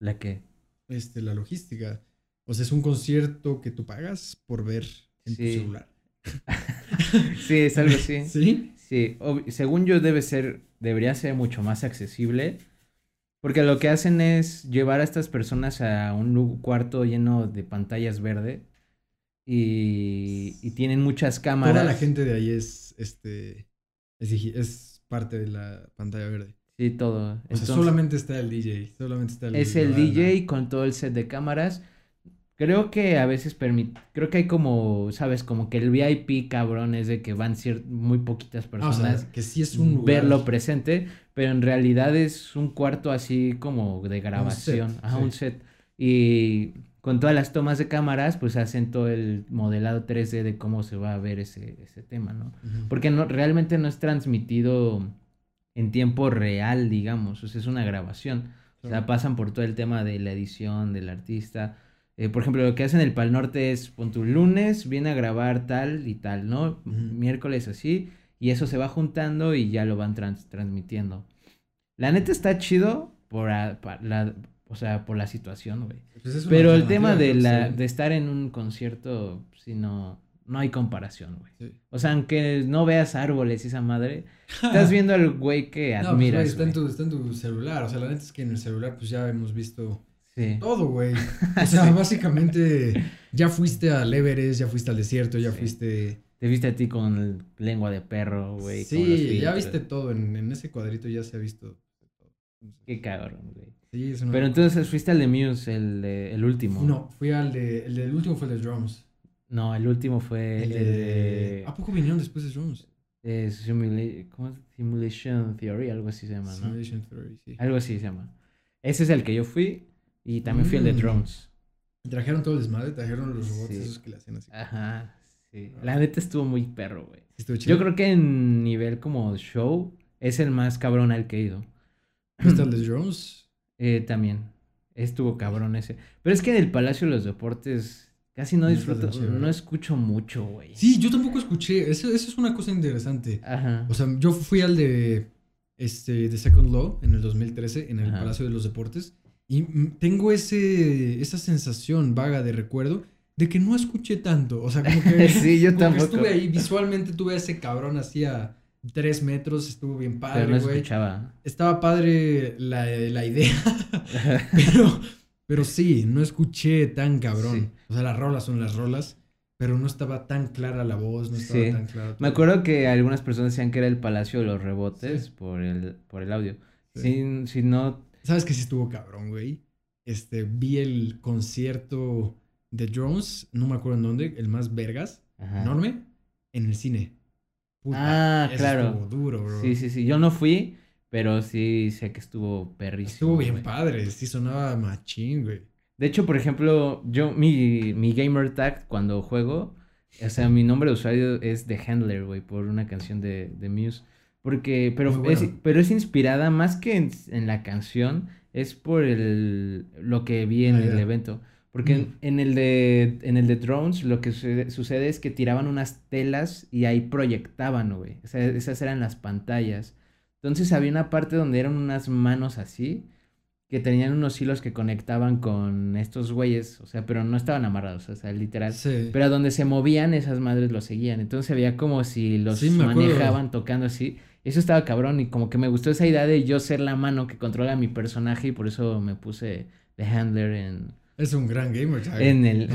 ¿La qué?
este, la logística. O sea, es un concierto que tú pagas por ver en
Sí.
tu celular.
Sí, es algo así.
¿Sí?
Sí, según yo debe ser, debería ser mucho más accesible, porque lo que hacen es llevar a estas personas a un cuarto lleno de pantallas verde y, y tienen muchas cámaras.
Toda la gente de ahí es, este, es, parte de la pantalla verde.
Sí, todo.
O sea,
Entonces,
solamente está el DJ, solamente está el
es el. DJ con todo el set de cámaras. Creo que a veces permite, creo que hay como, sabes, como que el VIP cabrón es de que van muy poquitas
Ah, o
personas.
sea, que sí es un lugar.
verlo presente, pero en realidad es un cuarto así como de grabación,
set,
ajá,
sí.
un set. Y con todas las tomas de cámaras, pues hacen todo el modelado 3D de cómo se va a ver ese, ese tema, ¿no? Porque no, realmente no es transmitido en tiempo real, digamos, o sea, es una grabación. O sea, pasan por todo el tema de la edición, del artista. Eh, por ejemplo, lo que hacen el Pal Norte es, pon tu lunes, viene a grabar tal y tal, ¿no? Miércoles así, y eso se va juntando y ya lo van transmitiendo. La neta está chido por la, o sea, por la situación, güey. Pues Pero el tema de, la, de estar en un concierto, si no, no hay comparación, güey. O sea, aunque no veas árboles y esa madre, estás viendo al güey que pues, admiras.
está, en tu, está en tu celular. O sea, la neta es que en el celular, pues ya hemos visto todo, güey. O sea, básicamente ya fuiste al Everest, ya fuiste al desierto, ya fuiste.
Te viste a ti con lengua de perro, güey.
Sí, ya viste todo. En, en, ese cuadrito ya se ha visto.
Qué cabrón, güey. Sí, es una Pero entonces fuiste al de Muse, el, el último.
No, fui al de. El del último fue el de Drums.
No, el último fue el, de...
¿A poco vinieron después de Drums?
Eh, ¿Cómo? Simulation Theory, algo así se llama, ¿no? Simulation Theory, sí. Algo así se llama. Ese es el que yo fui y también fui el de mm. Drones.
Trajeron todo el desmadre, trajeron los robots esos que le hacían así.
Ajá, sí. La neta estuvo muy perro, güey. Yo creo que en nivel como show es el más cabrón al que he ido.
¿Viste el de Drones?
Eh, también. Estuvo cabrón ese. Pero es que en el Palacio de los Deportes Casi no disfruto, no escucho mucho, güey.
Sí, yo tampoco escuché. Eso, eso es una cosa interesante. Ajá. O sea, yo fui al de este de Second Law en el 2013 en el Palacio de los Deportes y tengo ese esa sensación vaga de recuerdo de que no escuché tanto. O sea, como que,
sí, yo tampoco.
estuve ahí visualmente tuve a ese cabrón hacía tres metros, estuvo bien padre, Pero no escuchaba. Estaba padre la, la idea, pero pero sí, no escuché tan cabrón. O sea, las rolas son las rolas, pero no estaba tan clara la voz, no estaba tan clara.
Me acuerdo que algunas personas decían que era el Palacio de los Rebotes por, el, por el audio. Si, si no...
¿Sabes que sí estuvo cabrón, güey? Este, vi el concierto de Drones, no me acuerdo en dónde, el más vergas, enorme, en el cine.
ah, claro. Estuvo duro, bro. Sí, sí, sí. Yo no fui, pero sí sé que estuvo perrísimo.
Estuvo bien padre, sí sonaba machín, güey.
De hecho, por ejemplo, yo, mi, mi gamer tag cuando juego, o sea, mi nombre de usuario es The Handler, güey, por una canción de, de Muse. Porque, pero, es, pero es inspirada más que en, la canción, es por el, lo que vi en ah, el evento. Porque mm. en, el de, en el de Drones lo que sucede, sucede, es que tiraban unas telas y ahí proyectaban, güey. O sea, esas eran las pantallas. Entonces había una parte donde eran unas manos así, que tenían unos hilos que conectaban con estos güeyes, o sea, pero no estaban amarrados, o sea, literal. Sí. Pero donde se movían, esas madres los seguían. Entonces había como si los manejaban tocando así. Eso estaba cabrón y como que me gustó esa idea de yo ser la mano que controla a mi personaje y por eso me puse The Handler en...
Es un gran gamer,
En el...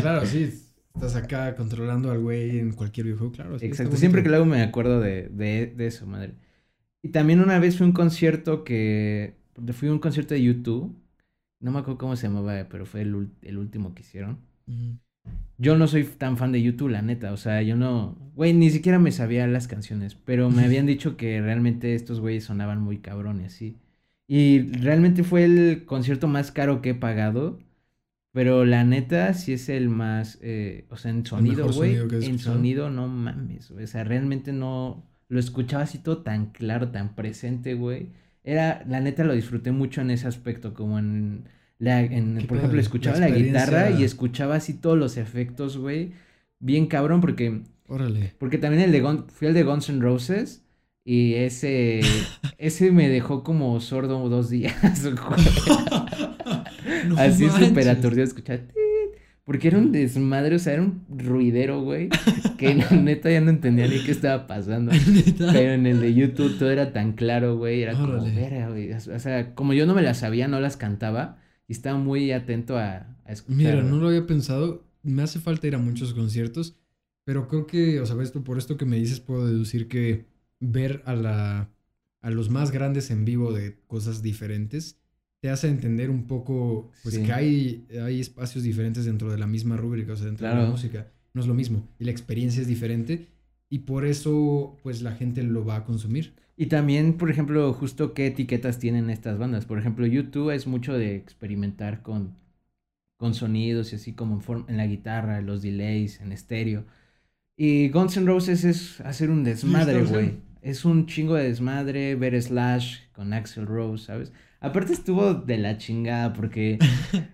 claro, sí. Estás acá controlando al güey en cualquier videojuego, claro.
Exacto, siempre que lo hago me acuerdo de, de, de eso, madre. Y también una vez fui a un concierto que. Fui a un concierto de YouTube. No me acuerdo cómo se llamaba, pero fue el, el último que hicieron. Yo no soy tan fan de YouTube, la neta. O sea, yo no. Güey, ni siquiera me sabía las canciones. Pero me habían dicho que realmente estos güeyes sonaban muy cabrones, sí. Y realmente fue el concierto más caro que he pagado. Pero la neta, sí es el más. Eh, o sea, en sonido, güey. En sonido, no mames. O sea, realmente no lo escuchaba así todo tan claro, tan presente, güey. Era, la neta lo disfruté mucho en ese aspecto, como en, la, en por ejemplo, escuchaba la, guitarra y escuchaba así todos los efectos, güey. Bien cabrón, porque...
Órale.
Porque también el de, fui el de Guns N' Roses y ese, ese me dejó como sordo dos días, así súper aturdido escuchar... Porque era un desmadre, o sea, era un ruidero, güey. Que neta ya no entendía ni qué estaba pasando. Pero en el de YouTube todo era tan claro, güey. Era como, güey. O sea, como yo no me las sabía, no las cantaba. Y estaba muy atento a, a escuchar.
Mira, no lo había pensado. Me hace falta ir a muchos conciertos. Pero creo que, o sea, por esto que me dices, puedo deducir que ver a la. a los más grandes en vivo de cosas diferentes te hace entender un poco, pues que hay, hay espacios diferentes dentro de la misma rúbrica, o sea, dentro de la música. No es lo mismo. Y la experiencia es diferente. Y por eso, pues la gente lo va a consumir.
Y también, por ejemplo, justo qué etiquetas tienen estas bandas. Por ejemplo, YouTube es mucho de experimentar con, con sonidos y así como en, en la guitarra, los delays, en estéreo. Y Guns N' Roses es hacer un desmadre, güey. Es un chingo de desmadre, ver Slash con Axel Rose, ¿sabes? Aparte estuvo de la chingada porque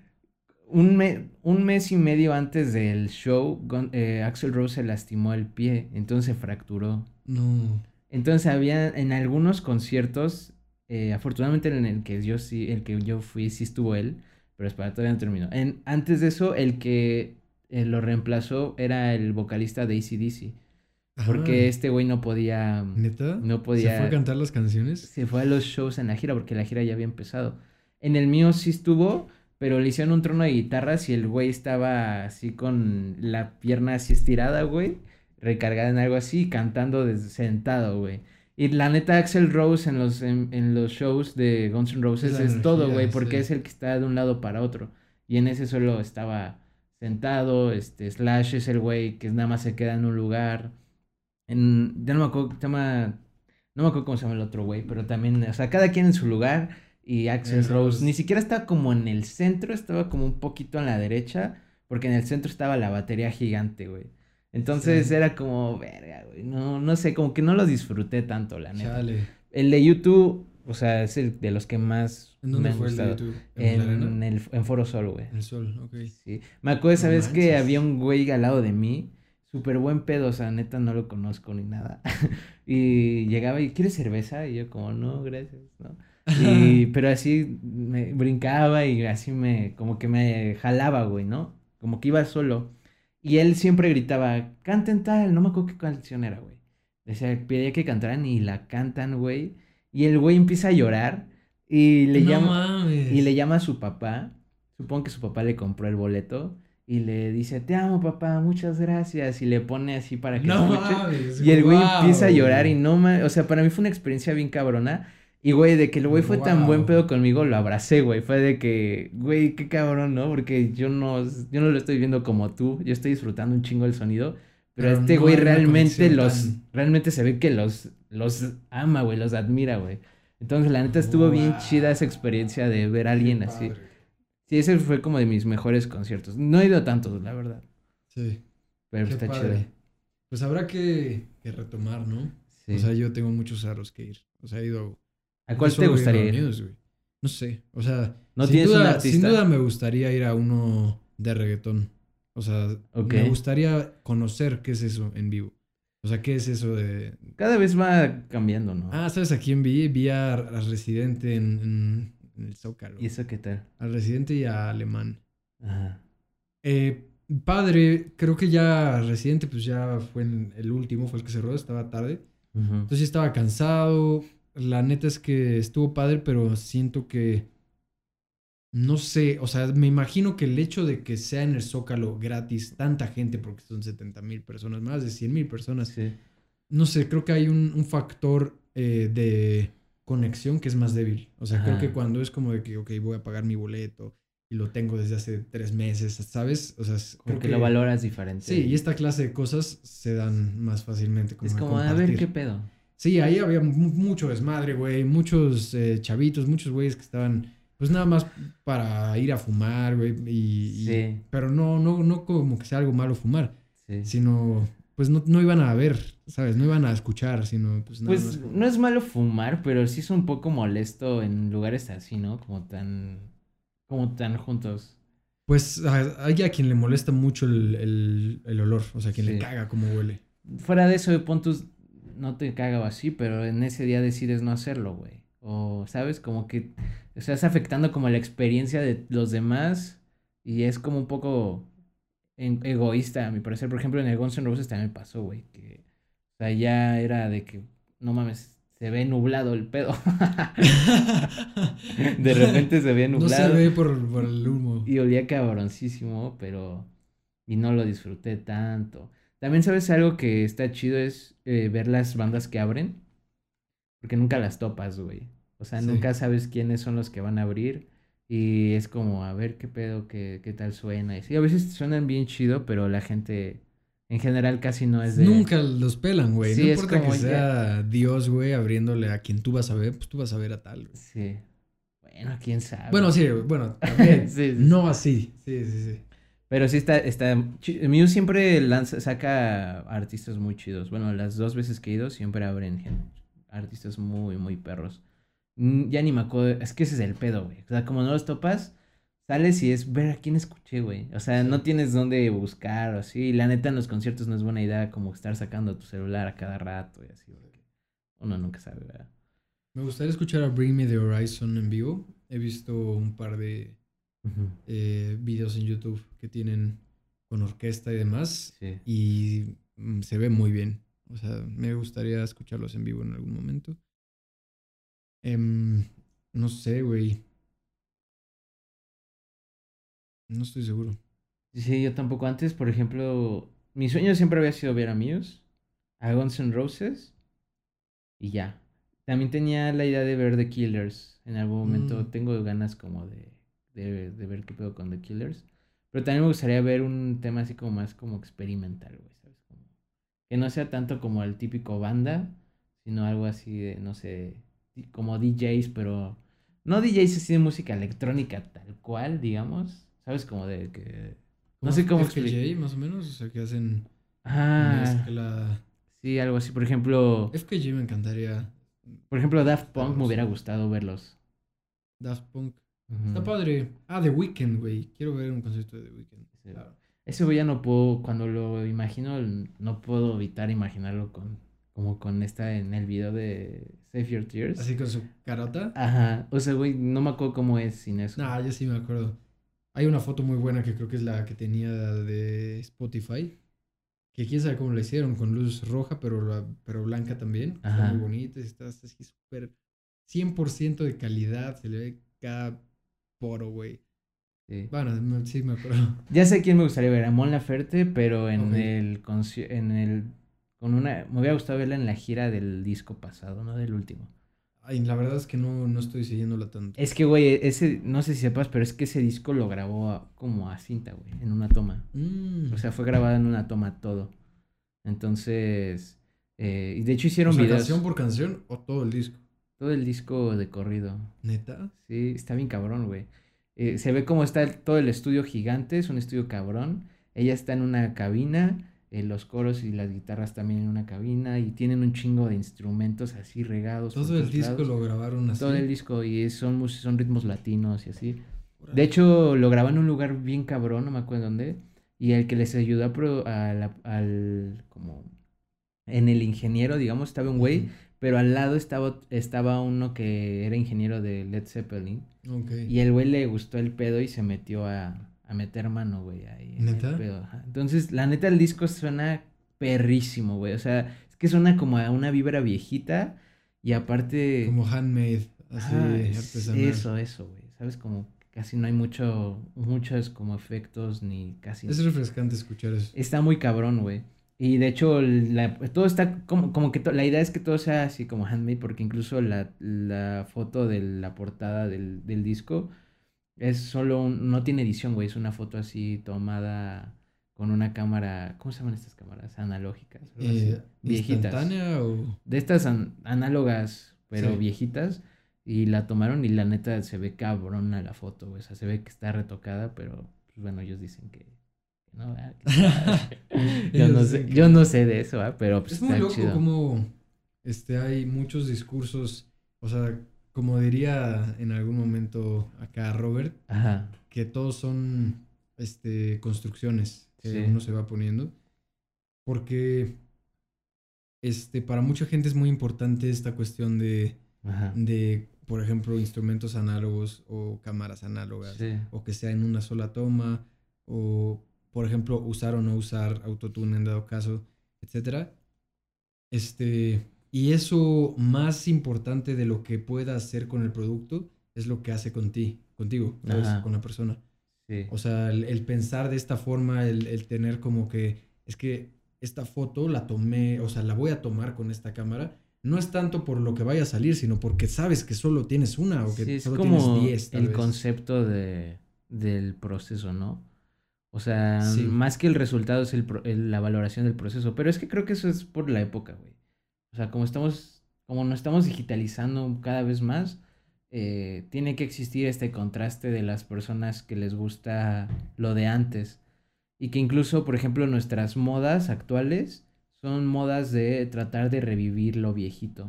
un, me- un mes y medio antes del show, Gun- eh, Axel Rose se lastimó el pie, entonces se fracturó.
No.
Entonces había en algunos conciertos, eh, afortunadamente en el que yo sí, el que yo fui, sí estuvo él, pero espera, todavía no terminó. En, antes de eso, el que eh, lo reemplazó era el vocalista de ACDC, porque
Ajá.
este güey no podía,
¿Neta?
no
¿Se
podía,
fue a cantar las canciones?
se fue a los shows en la gira porque la gira ya había empezado. En el mío sí estuvo, pero le hicieron un trono de guitarras y el güey estaba así con la pierna así estirada, güey, recargada en algo así, cantando desde sentado, güey. Y la neta, Axel Rose en los, en, en los shows de Guns N' Roses es todo, güey, porque
sí.
es el que está de un lado para otro. Y en ese solo estaba sentado, este, Slash es el güey que nada más se queda en un lugar. En, ya no me acuerdo, se llama, no me acuerdo cómo se llama el otro güey, pero también, o sea, cada quien en su lugar. Y Axel
El
Rose
Rose.
ni siquiera estaba como en el centro, estaba como un poquito en la derecha, porque en el centro estaba la batería gigante, güey. Entonces
Sí.
era como, verga, güey, no, no sé, como que no lo disfruté tanto, la neta.
Chale.
El de YouTube, o sea, es el de los que más
¿En
me
dónde
han
fue el de
gustado.
YouTube? ¿En,
el, en Foro Sol, güey.
El sol, ok.
Sí. Me acuerdo esa
No
vez que había un güey al lado de mí, súper buen pedo, o sea, neta no lo conozco ni nada. y llegaba y, ¿quieres cerveza? Y yo como, no, gracias, ¿no? Y, pero así me brincaba y así me, como que me jalaba, güey, ¿no? Como que iba solo. Y él siempre gritaba, canten tal, no me acuerdo qué canción era, güey. Decía, pedía que cantaran y la cantan, güey. Y el güey empieza a llorar y le
no
llama...
mames.
Y le llama a su papá. Supongo que su papá le compró el boleto. Y le dice, te amo, papá, muchas gracias. Y le pone así para que
No
escuche.
mames.
Y el güey empieza a llorar y no ma- O sea, para mí fue una experiencia bien cabrona. Y, güey, de que el güey fue tan buen pedo conmigo, lo abracé, güey. Fue de que, güey, qué cabrón, ¿no? Porque yo no, yo no lo estoy viendo como tú. Yo estoy disfrutando un chingo el sonido. Pero,
Pero
este güey realmente los...
tan-
Realmente se ve que los, los ama, güey. Los admira, güey. Entonces, la neta, estuvo bien chida esa experiencia de ver a alguien
Qué
así.
padre.
Sí, ese fue como de mis mejores conciertos. No he ido a tantos, la verdad.
Sí.
Pero
Qué
está chido.
Pues habrá que, que retomar, ¿no?
Sí.
O sea, yo tengo muchos aros que ir. O sea, he ido.
¿A cuál te gustaría
a
ir?
No sé. O sea,
¿No
sin,
tienes un
duda,
artista?
sin duda me gustaría ir a uno de reggaetón. O sea, me gustaría conocer qué es eso en vivo. O sea, qué es eso de.
Cada vez va cambiando, ¿no?
Ah, ¿sabes a quién vi? Vi a, a Residente en, en- en el Zócalo.
¿Y eso qué tal?
Al Residente y a Alemán.
Ajá.
Eh, padre, creo que ya Residente, pues ya fue en el último, fue el que cerró, estaba tarde.
Ujú.
Entonces sí estaba cansado. La neta es que estuvo padre, pero siento que. No sé, o sea, me imagino que el hecho de que sea en el Zócalo gratis, tanta gente, porque son 70 mil personas, más de 100 mil personas,
Sí.
no sé, creo que hay un, un factor eh, de conexión que es más débil. O sea, creo que cuando es como de que, ok, voy a pagar mi boleto y lo tengo desde hace tres meses, ¿sabes? O sea,
Como
creo
que, lo valoras diferente.
Sí, y esta clase de cosas se dan más fácilmente. Como
Es como, a ver,
compartir.
¿qué pedo?
Sí, ahí había mu- mucho desmadre, güey. Muchos eh, chavitos, muchos güeyes que estaban, pues nada más para ir a fumar, güey. Y, y-
Sí.
Pero no, no, no como que sea algo malo fumar,
Sí.
sino, pues no, no iban a ver, ¿sabes? No iban a escuchar, sino pues nada.
Pues no es malo fumar, pero sí es un poco molesto en lugares así, ¿no? Como tan, como tan juntos.
Pues hay a quien le molesta mucho el, el- el olor, o sea, a quien
Sí.
le caga cómo huele.
Fuera de eso, de puntos, no te caga o así, pero en ese día decides no hacerlo, güey. O, ¿sabes? Como que estás afectando como la experiencia de los demás y es como un poco en- egoísta, a mi parecer. Por ejemplo, en el Guns N' Roses también pasó, güey, que, o sea, ya era de que, no mames, se ve nublado el pedo. de repente se ve
No
nublado.
se ve por, por el humo.
Y olía cabroncísimo, pero... Y no lo disfruté tanto. También, ¿sabes algo que está chido? Es eh, ver las bandas que abren. Porque nunca las topas, güey. O sea,
Sí.
nunca sabes quiénes son los que van a abrir. Y es como, a ver qué pedo, qué, qué tal suena. Y sí, a veces suenan bien chido, pero la gente en general casi no es de...
Nunca los pelan, güey.
Sí,
no
es
importa
como
que
ya-
sea Dios, güey, abriéndole a quien tú vas a ver, pues tú vas a ver a tal, güey.
Sí. Bueno, quién sabe.
Bueno, sí, bueno, también.
Sí, sí,
no así. Sí, sí, sí.
Pero sí está, está, Muse siempre lanza, saca artistas muy chidos. Bueno, las dos veces que he ido siempre abren artistas muy, muy perros. Mm, Ya ni me acuerdo, es que ese es el pedo, güey. O sea, como no los topas, sales y es ver a quién escuché, güey. O sea,
Sí.
no tienes dónde buscar o así. Y la neta en los conciertos no es buena idea como estar sacando tu celular a cada rato y así, porque uno nunca sabe, ¿verdad?
Me gustaría escuchar a Bring Me the Horizon en vivo. He visto un par de eh, videos en YouTube que tienen con orquesta y demás.
Sí.
Y mm, se ve muy bien. O sea, me gustaría escucharlos en vivo en algún momento. Em, no sé, güey. No estoy seguro.
Sí, yo tampoco. Antes, por ejemplo, mi sueño siempre había sido ver a Muse, a Guns N' Roses y ya. También tenía la idea de ver The Killers. En algún momento
Mm.
tengo ganas como de, de, de ver qué pedo con The Killers. Pero también me gustaría ver un tema así como más como experimental, güey, ¿sabes? Como, que no sea tanto como el típico banda, sino algo así de, no sé, como DJs, pero no DJs así de música electrónica tal cual, digamos. ¿Sabes? Como de que... No sé cómo explicar.
más o menos. O sea, que hacen
Ah,
mezcla.
sí, algo así. Por ejemplo,
FKJ me encantaría.
por ejemplo, Daft Punk me hubiera gustado verlos.
Daft Punk. Está padre. Ah, The Weeknd, güey. Quiero ver un concierto de The Weeknd.
Sí.
Claro.
Ese güey ya no puedo, cuando lo imagino, no puedo evitar imaginarlo con, como con esta en el video de Save Your Tears.
Así con su carota.
Ajá, o sea, güey, no me acuerdo cómo es sin eso.
Nah, yo sí me acuerdo. Hay una foto muy buena que creo que es la que tenía de Spotify. Que quién sabe cómo la hicieron, con luz roja, pero, la- pero blanca también. Está
Ajá.
muy bonita. Está así súper 100% de calidad. Se le ve cada poro, güey.
Sí.
Bueno, sí me acuerdo.
Ya sé quién me gustaría ver, a Mon Laferte, pero en
Ok.
el en el con una me hubiera gustado verla en la gira del disco pasado, no del último.
Ay, la verdad es que no, no estoy siguiéndola tanto.
Es que güey, ese no sé si sepas, pero es que ese disco lo grabó a- como a cinta, güey, en una toma.
Mm.
O sea, fue grabado en una toma todo. Entonces, eh, y de hecho
O
hicieron
sea,
videos
canción por canción o todo el disco.
Todo el disco de corrido.
¿Neta?
Sí, está bien cabrón, güey. Eh, se ve como está el- todo el estudio gigante, es un estudio cabrón. Ella está en una cabina, eh, los coros y las guitarras también en una cabina y tienen un chingo de instrumentos así regados.
Todo el disco
lados.
lo grabaron así.
Todo el disco y son, son ritmos latinos y así. De hecho, lo grabó en un lugar bien cabrón, no me acuerdo dónde. Y el que les ayudó a pro- a la- al, como, en el ingeniero, digamos, estaba un güey. Pero al lado estaba, estaba uno que era ingeniero de Led Zeppelin.
Ok.
Y el güey le gustó el pedo y se metió a, a meter mano, güey, ahí. en el
¿Neta?
pedo. Entonces, la neta, el disco suena perrísimo, güey. O sea, es que suena como a una vibra viejita y aparte...
Como handmade, así
es-
artesanal.
Eso, eso, güey. ¿Sabes? Como casi no hay mucho, muchos como efectos ni casi...
Es refrescante escuchar eso.
Está muy cabrón, güey. Y de hecho, la- todo está como, como que to- la idea es que todo sea así como handmade, porque incluso la, la foto de la portada del, del disco es solo un, no tiene edición, güey, es una foto así tomada con una cámara, ¿cómo se llaman estas cámaras? Analógicas,
Eh,
viejitas.
¿Instantánea o...?
De estas an- análogas, pero
Sí.
viejitas, y la tomaron y la neta se ve cabrona la foto, güey, o sea, se ve que está retocada, pero, pues bueno, ellos dicen que... No, sabe. yo, no sé, yo no sé de eso, ¿verdad? pero pues
Es muy loco
chido.
como este, hay muchos discursos, o sea, como diría en algún momento acá Robert,
Ajá,
que todos son este, construcciones que
Sí.
uno se va poniendo. Porque este, para mucha gente es muy importante esta cuestión de,
ajá.
de, por ejemplo, instrumentos análogos o cámaras análogas,
Sí,
o que sea en una sola toma, o, por ejemplo, usar o no usar autotune en dado caso, etcétera. Este, y eso más importante de lo que pueda hacer con el producto es lo que hace con ti, contigo.
Ajá.
con la persona.
sí.
O sea, el, el pensar de esta forma, el, el tener como que, es que esta foto la tomé, o sea, la voy a tomar con esta cámara, no es tanto por lo que vaya a salir, sino porque sabes que solo tienes una o que
Sí, es
solo
como
tienes 10. tal
el
vez.
concepto de, del proceso, ¿no? O sea,
Sí.
más que el resultado es el, pro- el- la valoración del proceso, pero es que creo que eso es por la época, güey. O sea, como estamos, como nos estamos digitalizando cada vez más, eh, tiene que existir este contraste de las personas que les gusta lo de antes. Y que incluso, por ejemplo, nuestras modas actuales son modas de tratar de revivir lo viejito.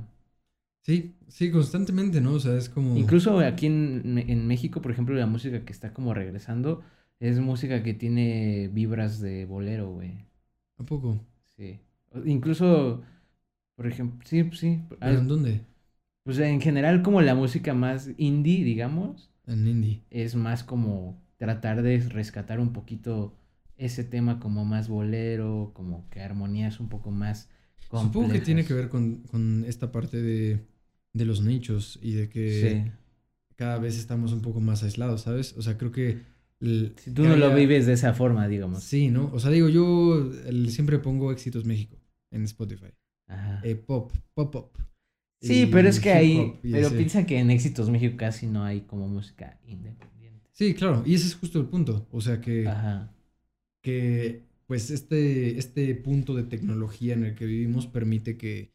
Sí, sí, constantemente, ¿no? O sea, es como...
Incluso aquí en, en México, por ejemplo, la música que está como regresando es música que tiene vibras de bolero, güey.
¿A poco?
Sí. Incluso, por ejemplo, sí, sí.
¿En dónde?
Pues en general como la música más indie, digamos.
En indie.
Es más como tratar de rescatar un poquito ese tema como más bolero, como que armonías un poco más
complejas. Supongo que tiene que ver con, esta parte de, los nichos y de que cada vez estamos un poco más aislados, ¿sabes? O sea, creo que...
si tú no lo vives de esa forma, digamos.
Sí, ¿no? O sea, digo, yo siempre pongo Éxitos México en Spotify. Ajá. Eh, pop, pop, pop.
Sí, pero es que ahí, pero piensa que en Éxitos México casi no hay como música independiente.
Sí, claro, y ese es justo el punto, o sea que, Ajá. que pues este, este punto de tecnología en el que vivimos permite que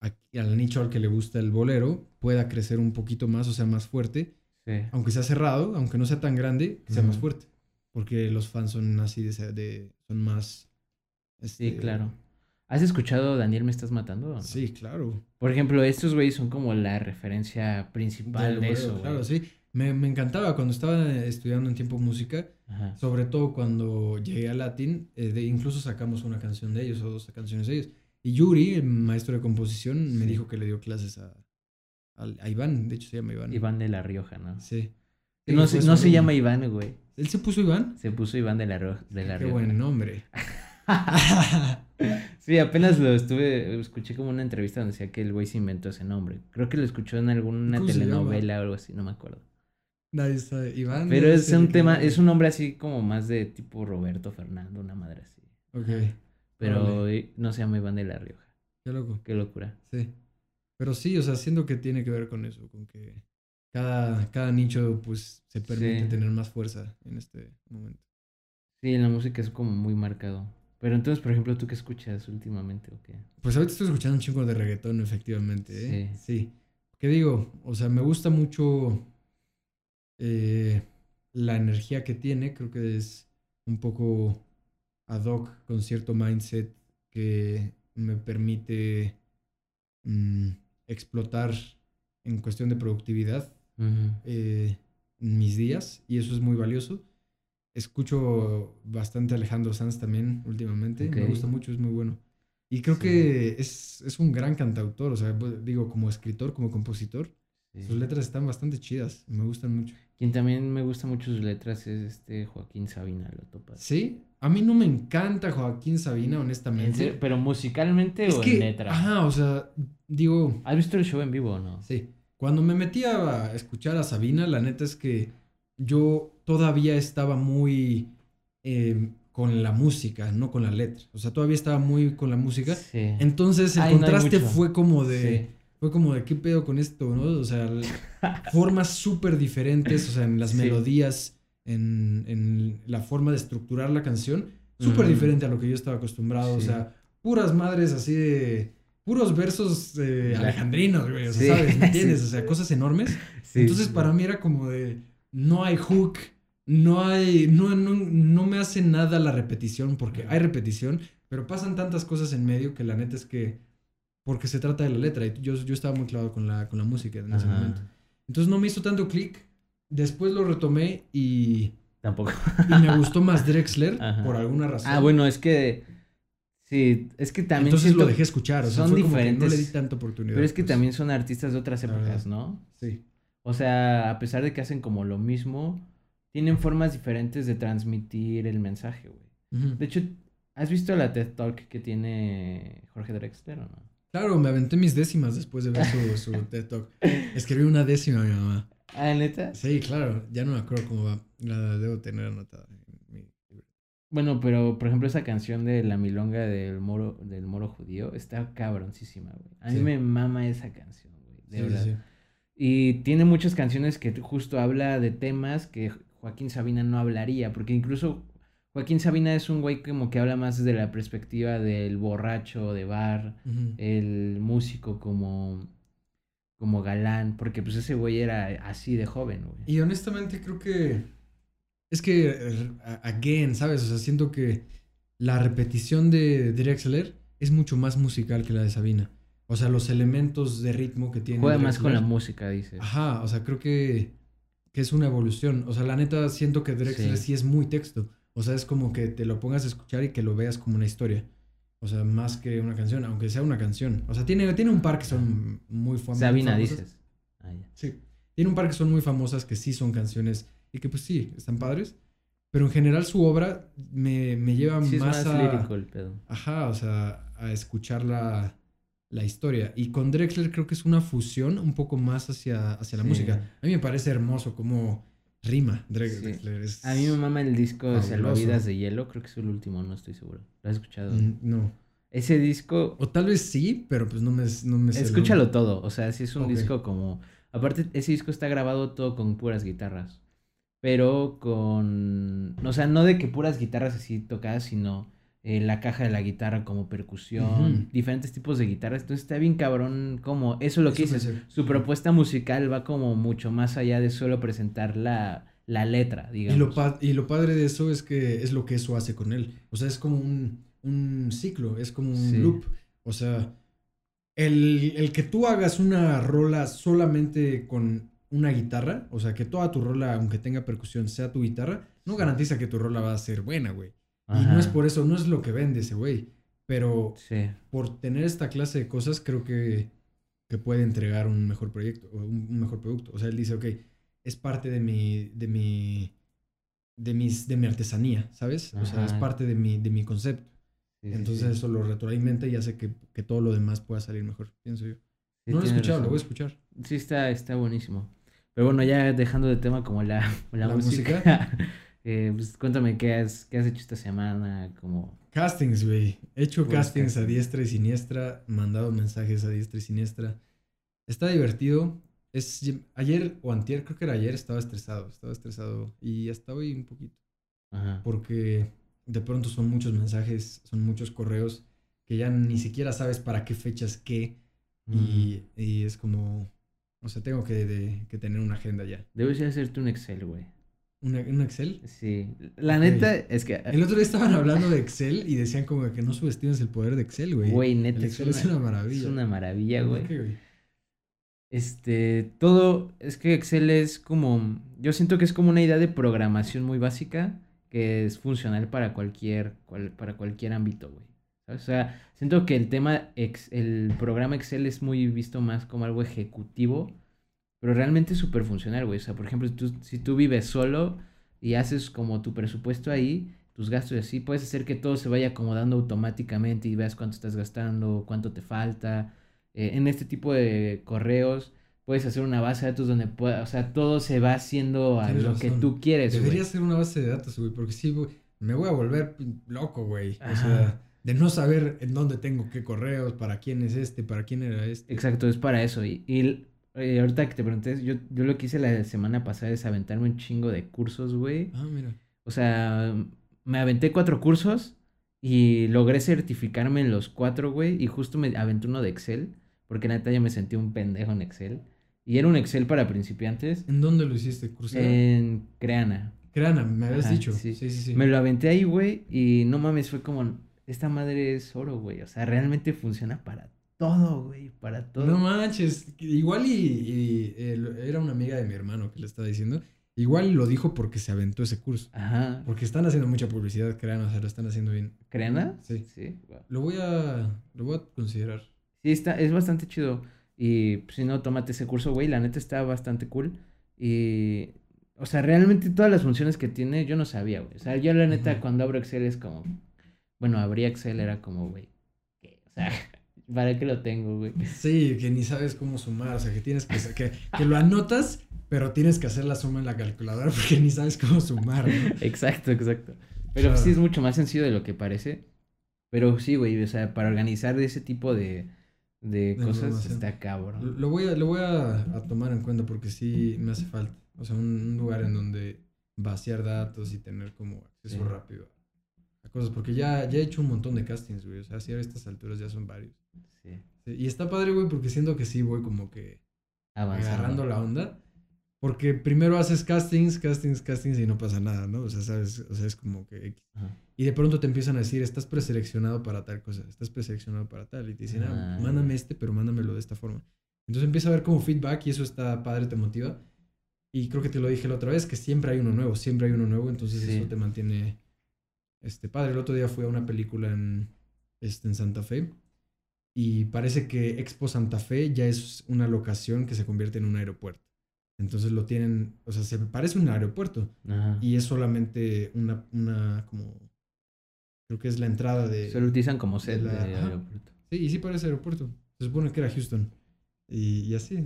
al nicho al que le gusta el bolero pueda crecer un poquito más, o sea, más fuerte, sí. aunque sea cerrado, aunque no sea tan grande, sea más fuerte, porque los fans son así de, de son más...
sí, este, claro ¿Has escuchado Daniel me estás matando?
Sí, claro.
Por ejemplo, estos güeyes son como la referencia principal de eso.
Claro, sí. Me, encantaba cuando estaba estudiando en tiempo música, sobre todo cuando llegué a Latin, eh, de, incluso sacamos una canción de ellos o dos canciones de ellos. Y Yuri, el maestro de composición, me dijo que le dio clases a, a, Iván, de hecho se llama Iván.
Iván de la Rioja, ¿no? Sí. no, se, no se llama Iván, güey.
¿Él se puso Iván?
Se puso Iván de la, de la
Qué buen nombre.
sí, apenas lo estuve, escuché como una entrevista donde decía que el güey se inventó ese nombre. Creo que lo escuchó en alguna telenovela o algo así, no me acuerdo.
Nadie sabe. Iván.
Pero es un tema, es un nombre así como más de tipo Roberto Fernando, una madre así. Ok. Pero no se llama Iván de la Rioja.
Qué loco.
Qué locura.
Sí. Pero sí, o sea, siento que tiene que ver con eso, con que cada, cada nicho pues se permite tener más fuerza en este momento.
Sí, en la música es como muy marcado. Pero entonces, por ejemplo, ¿tú qué escuchas últimamente o qué?
Pues ahorita estoy escuchando un chingo de reggaetón, efectivamente. ¿eh? Sí. Sí. ¿Qué digo? O sea, me gusta mucho eh, la energía que tiene. Creo que es un poco ad hoc con cierto mindset que me permite mm, explotar en cuestión de productividad eh, mis días y eso es muy valioso. Escucho bastante Alejandro Sanz también últimamente. Me gusta mucho, es muy bueno. Y creo que es, es, un gran cantautor, o sea, digo, como escritor, como compositor. Sus letras están bastante chidas, me gustan mucho.
Quien también me gusta mucho sus letras es este Joaquín Sabina, lo topas.
Sí, a mí no me encanta Joaquín Sabina, honestamente.
¿Pero musicalmente o en letra?
Ajá, o sea, digo...
¿Has visto el show en vivo o no?
Sí. Cuando me metí a escuchar a Sabina, la neta es que yo todavía estaba muy eh, con la música, no con la letra. O sea, todavía estaba muy con la música. Entonces el contraste fue como de... Fue como de qué pedo con esto, ¿no? O sea, formas súper diferentes, o sea, en las melodías, en, la forma de estructurar la canción, súper diferente a lo que yo estaba acostumbrado. O sea, puras madres así de puros versos alejandrinos, güey, o sea, ¿sabes? ¿Me entiendes? O sea, cosas enormes. Entonces, para mí era como de, no hay hook, no hay, no, no, no me hace nada la repetición, porque hay repetición, pero pasan tantas cosas en medio que la neta es que, porque se trata de la letra, y yo, yo estaba muy clavado con la, con la música en ese momento. Entonces no me hizo tanto clic, después lo retomé y...
Tampoco.
y me gustó más Drexler, por alguna razón.
Ah, bueno, es que... Sí, es que también.
Entonces lo dejé escuchar, o sea, son diferentes. no le di tanta oportunidad.
Pero es que pues. también son artistas de otras épocas, ¿no?
Sí.
O sea, a pesar de que hacen como lo mismo, tienen formas diferentes de transmitir el mensaje, güey. De hecho, ¿has visto la TED Talk que tiene Jorge Drexler o no?
Claro, me aventé mis décimas después de ver su, TED Talk. Escribí una décima a mi mamá.
¿Ah, neta?
Sí, claro. Ya no me acuerdo cómo va. La debo tener anotada.
Bueno, pero por ejemplo esa canción de La Milonga del Moro, del Moro Judío está cabroncísima, güey. A mí me mama esa canción, güey. De verdad. Y tiene muchas canciones que justo habla de temas que Joaquín Sabina no hablaría, porque incluso Joaquín Sabina es un güey como que habla más desde la perspectiva del borracho de bar, el músico como, como galán, porque pues ese güey era así de joven, güey.
Y honestamente creo que es que, again, ¿sabes? O sea, siento que la repetición de Drexler es mucho más musical que la de Sabina. O sea, los elementos de ritmo que tiene.
Juega más con la música, dices.
Ajá, o sea, creo que, que es una evolución. O sea, la neta siento que Drexler sí. es muy texto. O sea, es como que te lo pongas a escuchar y que lo veas como una historia. O sea, más que una canción, aunque sea una canción. O sea, tiene, tiene un par que son muy famosos.
Sabina, dices.
Ah, sí. Tiene un par que son muy famosas, que sí son canciones y que pues sí, están padres. Pero en general su obra me, me lleva
sí,
más,
es más
a...
lírico el pedo.
Ajá, o sea, a escuchar la, la, historia. Y con Drexler creo que es una fusión un poco más hacia, hacia la sí. música. A mí me parece hermoso como rima Drexler. Sí. Es
a mí me mama el disco Salvavidas de Hielo, creo que es el último, no estoy seguro. ¿Lo has escuchado?
Mm, no.
Ese disco...
O tal vez sí, pero pues no me... No me
Escúchalo todo, o sea, sí es un okay. disco como... Aparte, ese disco está grabado todo con puras guitarras. Pero con... O sea, no de que puras guitarras así tocadas, sino eh, la caja de la guitarra como percusión, uh -huh. diferentes tipos de guitarras. Entonces está bien cabrón como... Eso es lo que dices. Su propuesta musical va como mucho más allá de solo presentar la, la letra, digamos.
Y lo, pa y lo padre de eso es que es lo que eso hace con él. O sea, es como un, un ciclo, es como un sí. loop. O sea, el, el que tú hagas una rola solamente con una guitarra, o sea, que toda tu rola, aunque tenga percusión, sea tu guitarra, no garantiza que tu rola va a ser buena, güey. Y no es por eso, no es lo que vende ese güey. Pero
sí.
por tener esta clase de cosas, creo que, que puede entregar un mejor proyecto, un, un, mejor producto. O sea, él dice, ok, es parte de mi, de mi, de mis, de mi artesanía, ¿sabes? Ajá. O sea, es parte de mi, de mi concepto. Sí, Entonces sí, eso lo retroalimenta y hace que, que, todo lo demás pueda salir mejor, pienso yo. no lo he escuchado, razón. lo voy a escuchar.
Sí, está, está buenísimo. Pero bueno, ya dejando de tema como la, la, la música, música? eh, pues cuéntame qué has, qué has hecho esta semana, como...
Castings, güey. He hecho castings casting. a diestra y siniestra, mandado mensajes a diestra y siniestra. Está divertido. Es, ayer o antier, creo que era ayer, estaba estresado, estaba estresado y hasta hoy un poquito.
Ajá.
Porque de pronto son muchos mensajes, son muchos correos que ya ni siquiera sabes para qué fechas qué. Y, y es como, o sea, tengo que, de, que tener una agenda ya.
Debes hacerte un Excel, güey.
¿Un, ¿Un, Excel?
Sí. La okay. neta es que...
El otro día estaban hablando de Excel y decían como que no subestimes el poder de Excel, güey.
Güey, neta.
El Excel es una, es una maravilla.
Es una maravilla, güey. Este, todo, es que Excel es como, yo siento que es como una idea de programación muy básica que es funcional para cualquier, cual, para cualquier ámbito, güey. O sea, siento que el tema, ex, el programa Excel es muy visto más como algo ejecutivo, pero realmente es súper funcional, güey. O sea, por ejemplo, tú, si tú vives solo y haces como tu presupuesto ahí, tus gastos y así, puedes hacer que todo se vaya acomodando automáticamente y veas cuánto estás gastando, cuánto te falta. Eh, en este tipo de correos puedes hacer una base de datos donde pueda, o sea, todo se va haciendo a Tienes lo razón. que tú quieres.
Debería wey. ser una base de datos, güey, porque sí, güey, me voy a volver loco, güey. O sea, de no saber en dónde tengo qué correos, para quién es este, para quién era este.
Exacto, es para eso. Y, y eh, ahorita que te pregunté, yo, yo lo que hice la semana pasada es aventarme un chingo de cursos, güey.
Ah, mira.
O sea, me aventé cuatro cursos y logré certificarme en los cuatro, güey. Y justo me aventé uno de Excel, porque neta ya me sentí un pendejo en Excel. Y era un Excel para principiantes.
¿En dónde lo hiciste? ¿Crucero?
En Creana.
Creana, me habías Ajá, dicho. Sí. sí, sí, sí.
Me lo aventé ahí, güey, y no mames, fue como, esta madre es oro, güey. O sea, realmente funciona para todo, güey, para todo.
No manches, igual y, era una amiga de mi hermano que le estaba diciendo. Igual lo dijo porque se aventó ese curso.
Ajá.
Porque están haciendo mucha publicidad, Creana, o sea, lo están haciendo bien.
¿Creana?
Sí.
Sí. Wow.
Lo voy a, lo voy a considerar.
Sí, está, es bastante chido. Y pues, si no, tómate ese curso, güey. La neta está bastante cool. Y. O sea, realmente todas las funciones que tiene, yo no sabía, güey. O sea, yo la neta, cuando abro Excel es como. Bueno, abría Excel, era como, güey. O sea, ¿para qué lo tengo, güey?
Sí, que ni sabes cómo sumar. O sea, que tienes que. Que, que lo anotas, pero tienes que hacer la suma en la calculadora porque ni sabes cómo sumar, ¿no?
exacto, exacto. Pero claro. sí es mucho más sencillo de lo que parece. Pero sí, güey, o sea, para organizar ese tipo de de, de cosas está cabrón.
Lo voy, a, lo voy a, a, tomar en cuenta porque sí me hace falta. O sea, un, un lugar en donde vaciar datos y tener como acceso sí. rápido a cosas. Porque ya, ya he hecho un montón de castings, güey. O sea, sí a estas alturas ya son varios.
Sí.
sí. Y está padre, güey, porque siento que sí voy como que agarrando la onda. Porque primero haces castings, castings, castings y no pasa nada, ¿no? O sea, sabes, o sea, es como que... Y de pronto te empiezan a decir, estás preseleccionado para tal cosa, estás preseleccionado para tal. Y te dicen, ah, ah. mándame este, pero mándamelo de esta forma. Entonces empieza a ver como feedback y eso está padre, te motiva. Y creo que te lo dije la otra vez, que siempre hay uno nuevo, siempre hay uno nuevo, entonces eso te mantiene este, padre. El otro día fui a una película en, este, en Santa Fe y parece que Expo Santa Fe ya es una locación que se convierte en un aeropuerto. Entonces lo tienen, o sea, se parece un aeropuerto y es solamente una, una, como, creo que es la entrada de...
Se lo utilizan como sede de, aeropuerto.
Sí, y sí parece aeropuerto. Se supone que era Houston. Y, y así,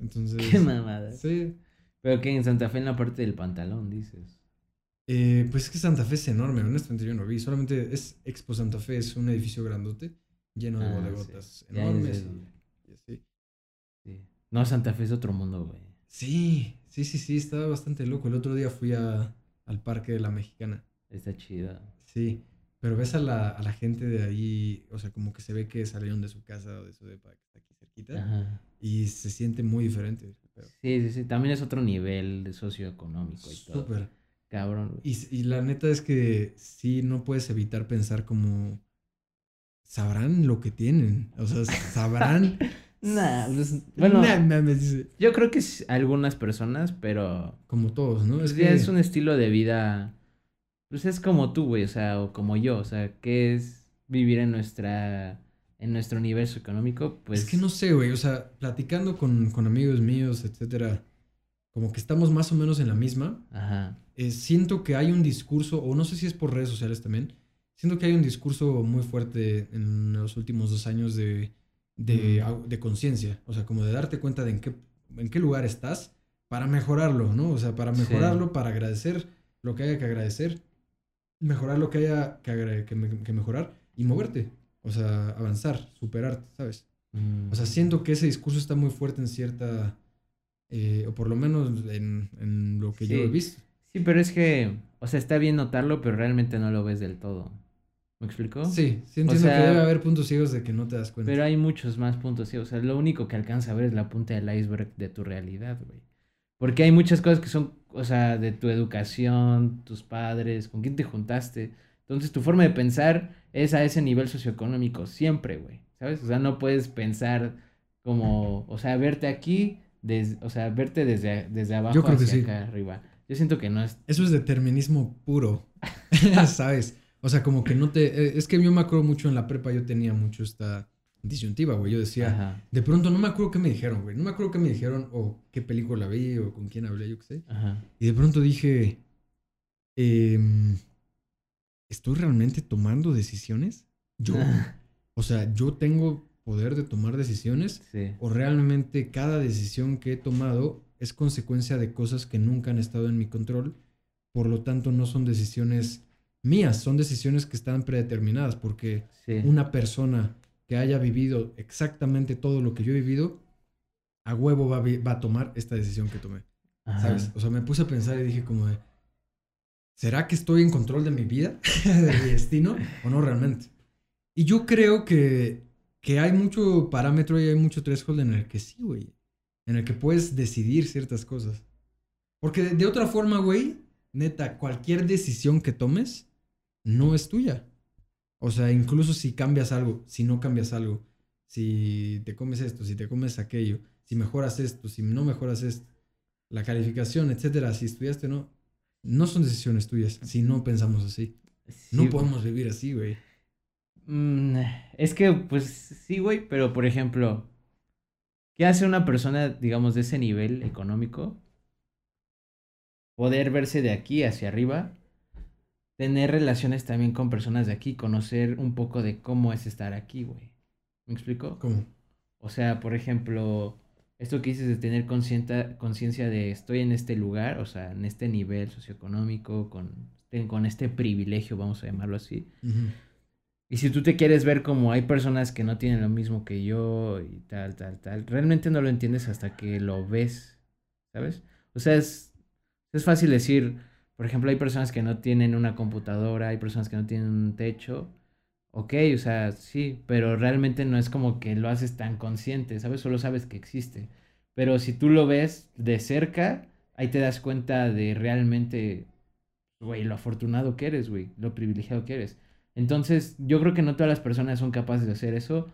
entonces...
Qué mamada.
Sí.
Pero que en Santa Fe en la parte del pantalón, dices.
Eh, pues es que Santa Fe es enorme, honestamente yo no vi. Solamente es Expo Santa Fe, es un edificio grandote, lleno de ah, bodegotas enormes. y, así.
Sí. No, Santa Fe es otro mundo, güey.
Sí, sí, sí, sí, estaba bastante loco. El otro día fui a, al Parque de la Mexicana.
Está chida.
Sí, pero ves a la, a la gente de ahí, o sea, como que se ve que salieron de su casa o de su depa que está aquí cerquita. Ajá. Y se siente muy diferente.
Sí, sí, sí. También es otro nivel de socioeconómico y todo. Súper. Cabrón.
Y, y la neta es que sí, no puedes evitar pensar como... Sabrán lo que tienen. O sea, sabrán...
Nah, pues, bueno, yo creo que algunas personas, pero...
Como todos, ¿no?
Es, pues, que... es un estilo de vida, pues es como tú, güey, o sea, o como yo, o sea, ¿qué es vivir en nuestra, en nuestro universo económico? Pues...
Es que no sé, güey, o sea, platicando con, con amigos míos, etcétera, como que estamos más o menos en la misma. Ajá. Eh, siento que hay un discurso, o no sé si es por redes sociales también, siento que hay un discurso muy fuerte en los últimos dos años de de, de conciencia, o sea, como de darte cuenta de en qué, en qué lugar estás para mejorarlo, ¿no? O sea, para mejorarlo, para agradecer lo que haya que agradecer, mejorar lo que haya que, que, mejorar y moverte, o sea, avanzar, superarte, ¿sabes? O sea, mm. siento que ese discurso está muy fuerte en cierta, eh, o por lo menos en, en lo que yo he visto.
Sí, pero es que, o sea, está bien notarlo, pero realmente no lo ves del todo. ¿Me explico?
Sí, sí entiendo que debe haber puntos ciegos de que no te das cuenta.
Pero hay muchos más puntos ciegos. O sea, lo único que alcanza a ver es la punta del iceberg de tu realidad, güey. Porque hay muchas cosas que son, o sea, de tu educación, tus padres, con quién te juntaste. Entonces, tu forma de pensar es a ese nivel socioeconómico siempre, güey. ¿Sabes? O sea, no puedes pensar como, o sea, verte aquí, o sea, verte desde, desde abajo hacia acá arriba. Yo siento que no es...
Eso es determinismo puro, ¿sabes? O sea, como que no te... Eh, es que yo me acuerdo mucho en la prepa, yo tenía mucho esta disyuntiva, güey. Yo decía, de pronto no me acuerdo qué me dijeron, güey. No me acuerdo qué me dijeron o qué película vi o con quién hablé, yo qué sé. Y de pronto dije, em, ¿estoy realmente tomando decisiones? Yo. o sea, yo tengo poder de tomar decisiones o realmente cada decisión que he tomado es consecuencia de cosas que nunca han estado en mi control, por lo tanto no son decisiones mías, son decisiones que están predeterminadas, porque una persona que haya vivido exactamente todo lo que yo he vivido, a huevo va, a tomar esta decisión que tomé. ¿Sabes? O sea, me puse a pensar y dije como de, ¿será que estoy en control de mi vida, de mi destino, o no realmente? Y yo creo que, que hay mucho parámetro y hay mucho threshold en el que sí, güey. En el que puedes decidir ciertas cosas. Porque de otra forma, güey, neta, cualquier decisión que tomes no es tuya. O sea, incluso si cambias algo, si no cambias algo, si te comes esto, si te comes aquello, si mejoras esto, si no mejoras esto, la calificación, etcétera, si estudiaste o no, no son decisiones tuyas si no pensamos así. no podemos vivir así, güey.
Mm, es que, pues sí, güey, pero por ejemplo, ¿qué hace una persona, digamos, de ese nivel económico? Poder verse de aquí hacia arriba tener relaciones también con personas de aquí, conocer un poco de cómo es estar aquí, güey. ¿Me explico?
¿Cómo?
O sea, por ejemplo, esto que dices de tener conciencia de estoy en este lugar, o sea, en este nivel socioeconómico, con, con este privilegio, vamos a llamarlo así. Y si tú te quieres ver como hay personas que no tienen lo mismo que yo y tal, tal, tal, realmente no lo entiendes hasta que lo ves, ¿sabes? O sea, es, es fácil decir, por ejemplo, hay personas que no tienen una computadora, hay personas que no tienen un techo. Ok, o sea, sí, pero realmente no es como que lo haces tan consciente, ¿sabes? Solo sabes que existe. Pero si tú lo ves de cerca, ahí te das cuenta de realmente, güey, lo afortunado que eres, güey, lo privilegiado que eres. Entonces, yo creo que no todas las personas son capaces de hacer eso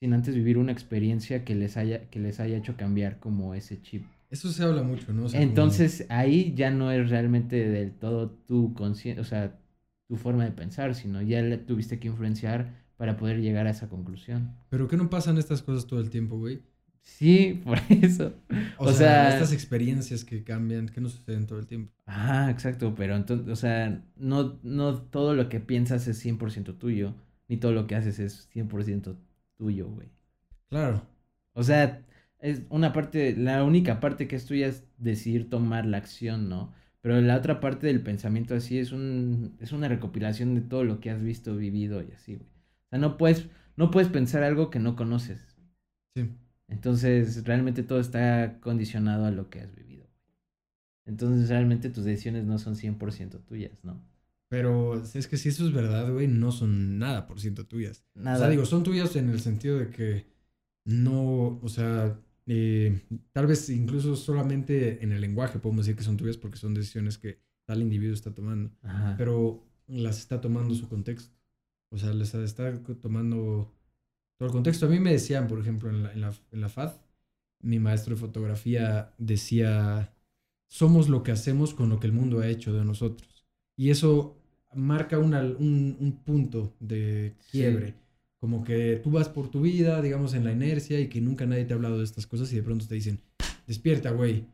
sin antes vivir una experiencia que les haya, que les haya hecho cambiar como ese chip.
Eso se habla mucho, ¿no?
Entonces, ahí ya no es realmente del todo tu conciencia, o sea, tu forma de pensar, sino ya le tuviste que influenciar para poder llegar a esa conclusión.
Pero ¿qué no pasan estas cosas todo el tiempo, güey?
Sí, por eso.
O, sea, estas experiencias que cambian, que no suceden todo el tiempo.
Ah, exacto, pero entonces, o sea, no, no todo lo que piensas es 100% tuyo, ni todo lo que haces es 100% tuyo, güey.
Claro.
O sea, es una parte, la única parte que es tuya es decidir tomar la acción, ¿no? Pero la otra parte del pensamiento así es un, es una recopilación de todo lo que has visto, vivido y así, güey. O sea, no puedes, no puedes pensar algo que no conoces.
Sí.
Entonces, realmente todo está condicionado a lo que has vivido. Entonces, realmente tus decisiones no son 100% tuyas, ¿no?
Pero es que si eso es verdad, güey, no son nada por ciento tuyas. Nada. O sea, digo, son tuyas en el sentido de que no, o sea, eh, tal vez incluso solamente en el lenguaje podemos decir que son tuyas porque son decisiones que tal individuo está tomando. Pero las está tomando su contexto. O sea, les está tomando todo el contexto. A mí me decían, por ejemplo, en la, en la, en la FAD, mi maestro de fotografía decía, somos lo que hacemos con lo que el mundo ha hecho de nosotros. Y eso marca un, un, punto de quiebre. Como que tú vas por tu vida, digamos, en la inercia y que nunca nadie te ha hablado de estas cosas y de pronto te dicen, despierta, güey.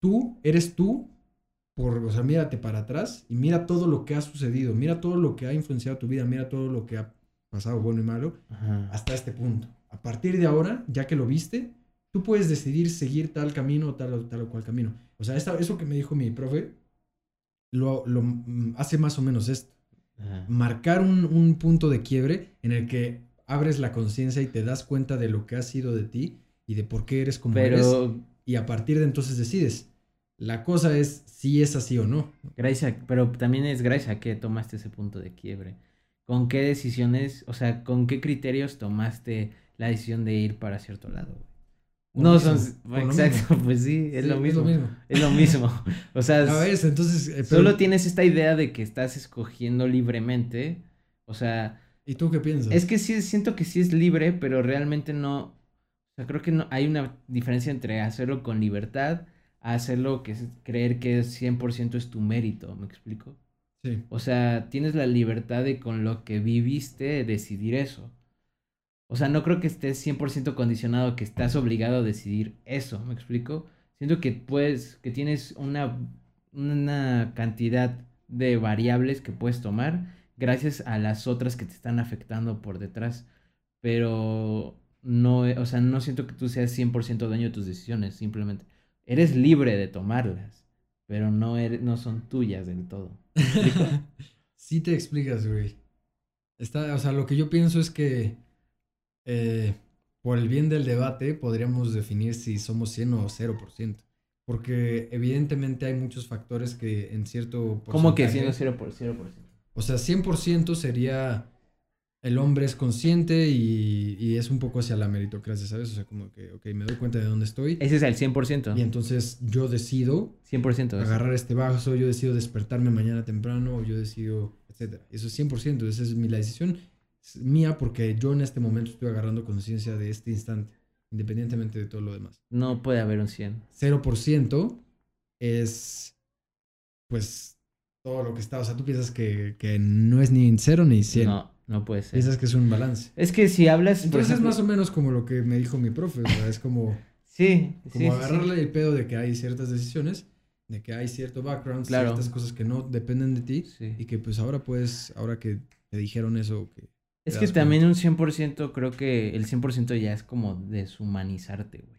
Tú eres tú, por, o sea, mírate para atrás y mira todo lo que ha sucedido, mira todo lo que ha influenciado tu vida, mira todo lo que ha pasado bueno y malo, hasta este punto. A partir de ahora, ya que lo viste, tú puedes decidir seguir tal camino o tal, o tal o cual camino. O sea, eso que me dijo mi profe, lo, lo mm, hace más o menos esto. Marcar un, un, punto de quiebre en el que abres la conciencia y te das cuenta de lo que ha sido de ti y de por qué eres como eres. Y a partir de entonces decides. La cosa es si es así o no.
Gracias, pero también es gracias a que tomaste ese punto de quiebre con qué decisiones, o sea, con qué criterios tomaste la decisión de ir para cierto lado. No son, exacto, pues sí, es, lo mismo, es lo mismo. O sea,
entonces,
eh, solo tienes esta idea de que estás escogiendo libremente, o sea...
¿Y tú qué piensas?
Es que sí, siento que sí es libre, pero realmente no, o sea, creo que no, hay una diferencia entre hacerlo con libertad a hacerlo que es creer que 100% es tu mérito, ¿me explico? O sea, tienes la libertad de con lo que viviste decidir eso. O sea, no creo que estés 100% condicionado, que estás obligado a decidir eso, ¿me explico? Siento que puedes, que tienes una, una cantidad de variables que puedes tomar gracias a las otras que te están afectando por detrás. Pero no, o sea, no siento que tú seas 100% dueño de tus decisiones, simplemente eres libre de tomarlas, pero no, eres, no son tuyas del todo.
sí te explicas, güey. Está, o sea, lo que yo pienso es que eh, por el bien del debate podríamos definir si somos 100 o 0%. Porque evidentemente hay muchos factores que en cierto...
¿Cómo que 100 o 0%?
O sea, 100% sería el hombre es consciente y, es un poco hacia la meritocracia, ¿sabes? O sea, como que, ok, me doy cuenta de dónde estoy.
Ese es el 100%.
Y entonces yo decido
100%,
agarrar este vaso, yo decido despertarme mañana temprano, yo decido, etcétera. Eso es 100%, esa es mi, la decisión mía porque yo en este momento estoy agarrando conciencia de este instante, independientemente de todo lo demás.
No puede haber un 100.
0% es, pues, todo lo que está. O sea, tú piensas que, que no es ni 0 ni 100.
No. No puede ser.
Piensas que es un balance.
Es que si hablas.
Entonces es más o menos como lo que me dijo mi profe. O sea, es como.
sí.
Como agarrarle el pedo de que hay ciertas decisiones, de que hay cierto background, ciertas cosas que no dependen de ti. Y que pues ahora puedes, ahora que te dijeron eso. Que
es que también un 100%, creo que el 100% ya es como deshumanizarte, güey.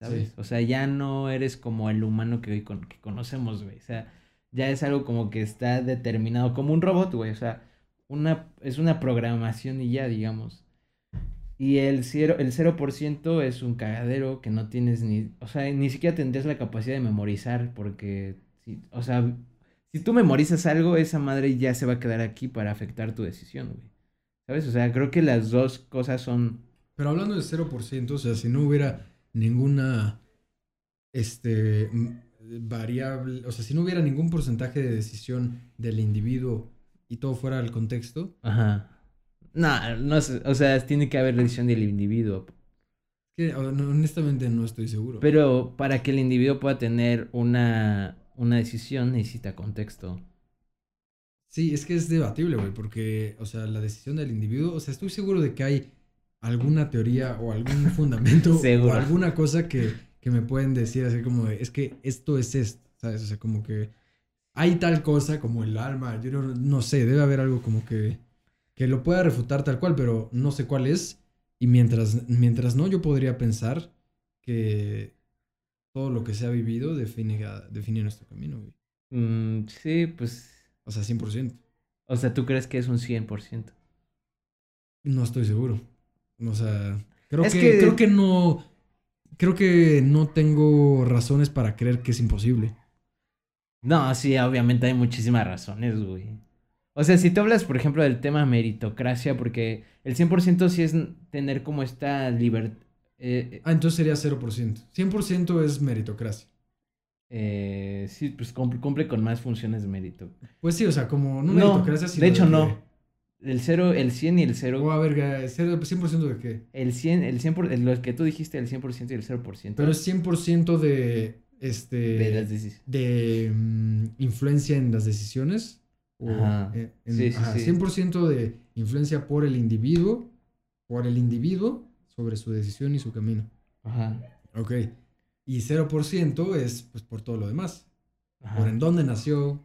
¿Sabes? O sea, ya no eres como el humano que hoy que conocemos, güey. O sea, ya es algo como que está determinado como un robot, güey. O sea una, es una programación y ya, digamos. Y el 0%, el 0 es un cagadero que no tienes ni, o sea, ni siquiera tendrías la capacidad de memorizar porque, si, o sea, si tú memorizas algo, esa madre ya se va a quedar aquí para afectar tu decisión, güey. ¿Sabes? O sea, creo que las dos cosas son...
Pero hablando del 0%, o sea, si no hubiera ninguna este, variable, o sea, si no hubiera ningún porcentaje de decisión del individuo y todo fuera el contexto.
Ajá. No, no, o sea, tiene que haber decisión del individuo.
Que, honestamente no estoy seguro.
Pero para que el individuo pueda tener una, una decisión necesita contexto.
Sí, es que es debatible, güey, porque, o sea, la decisión del individuo, o sea, estoy seguro de que hay alguna teoría o algún fundamento o alguna cosa que, que, me pueden decir así como de, es que esto es esto, ¿sabes? O sea, como que hay tal cosa como el alma, yo no, no sé, debe haber algo como que, que lo pueda refutar tal cual, pero no sé cuál es. Y mientras, mientras no, yo podría pensar que todo lo que se ha vivido define, define nuestro camino, güey.
Mm, sí, pues...
O sea, 100%.
O sea, ¿tú crees que es un 100%?
No estoy seguro. O sea, creo que, creo que no creo que no tengo razones para creer que es imposible.
No, sí, obviamente hay muchísimas razones, güey. O sea, si tú hablas, por ejemplo, del tema meritocracia, porque el 100% sí es tener como esta libertad.
Eh, eh, ah, entonces sería 0%. 100% es meritocracia.
Eh, sí, pues cumple, con más funciones de mérito.
Pues sí, o sea, como no meritocracia,
sino De hecho, no. El 0, el 100 y el 0.
O a ver, ¿100% de qué?
El 100, el 100%, lo que tú dijiste, el 100% y el 0%.
Pero es 100% de, este...
De las decisiones.
De mm, influencia en las decisiones. ajá. sí, sí, 100% de influencia por el individuo, por el individuo sobre su decisión y su camino.
Ajá.
Ok. Y 0% es pues por todo lo demás. Por en dónde nació,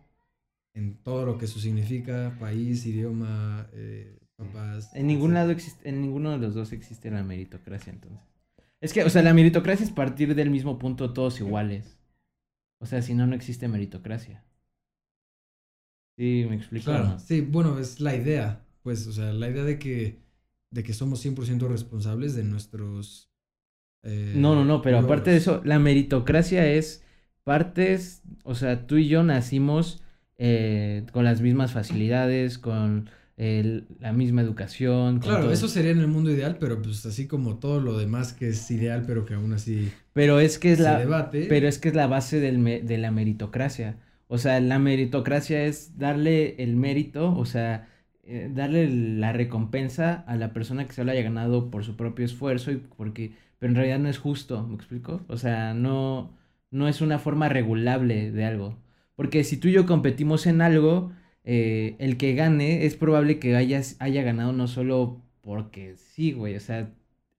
en todo lo que eso significa, país, idioma, eh, papás.
En ningún lado existe, en ninguno de los dos existe la meritocracia entonces. Es que, o sea, la meritocracia es partir del mismo punto todos iguales. O sea, si no, no existe meritocracia. Sí, me explico.
Claro, sí, bueno, es la idea, pues, o sea, la idea de que, de que somos 100% responsables de nuestros...
Eh, no, no, no, pero aparte de eso, la meritocracia es partes, o sea, tú y yo nacimos eh, con las mismas facilidades, con la misma educación.
claro, eso sería en el mundo ideal, pero pues así como todo lo demás que es ideal, pero que aún así
pero es que es la, debate. Pero es que es la base del de la meritocracia. O sea, la meritocracia es darle el mérito, o sea, eh, darle la recompensa a la persona que se lo haya ganado por su propio esfuerzo y porque pero en realidad no es justo, ¿me explico? O sea, no no es una forma regulable de algo. Porque si tú y yo competimos en algo, eh, el que gane es probable que hayas, haya ganado no solo porque sí, güey. O sea,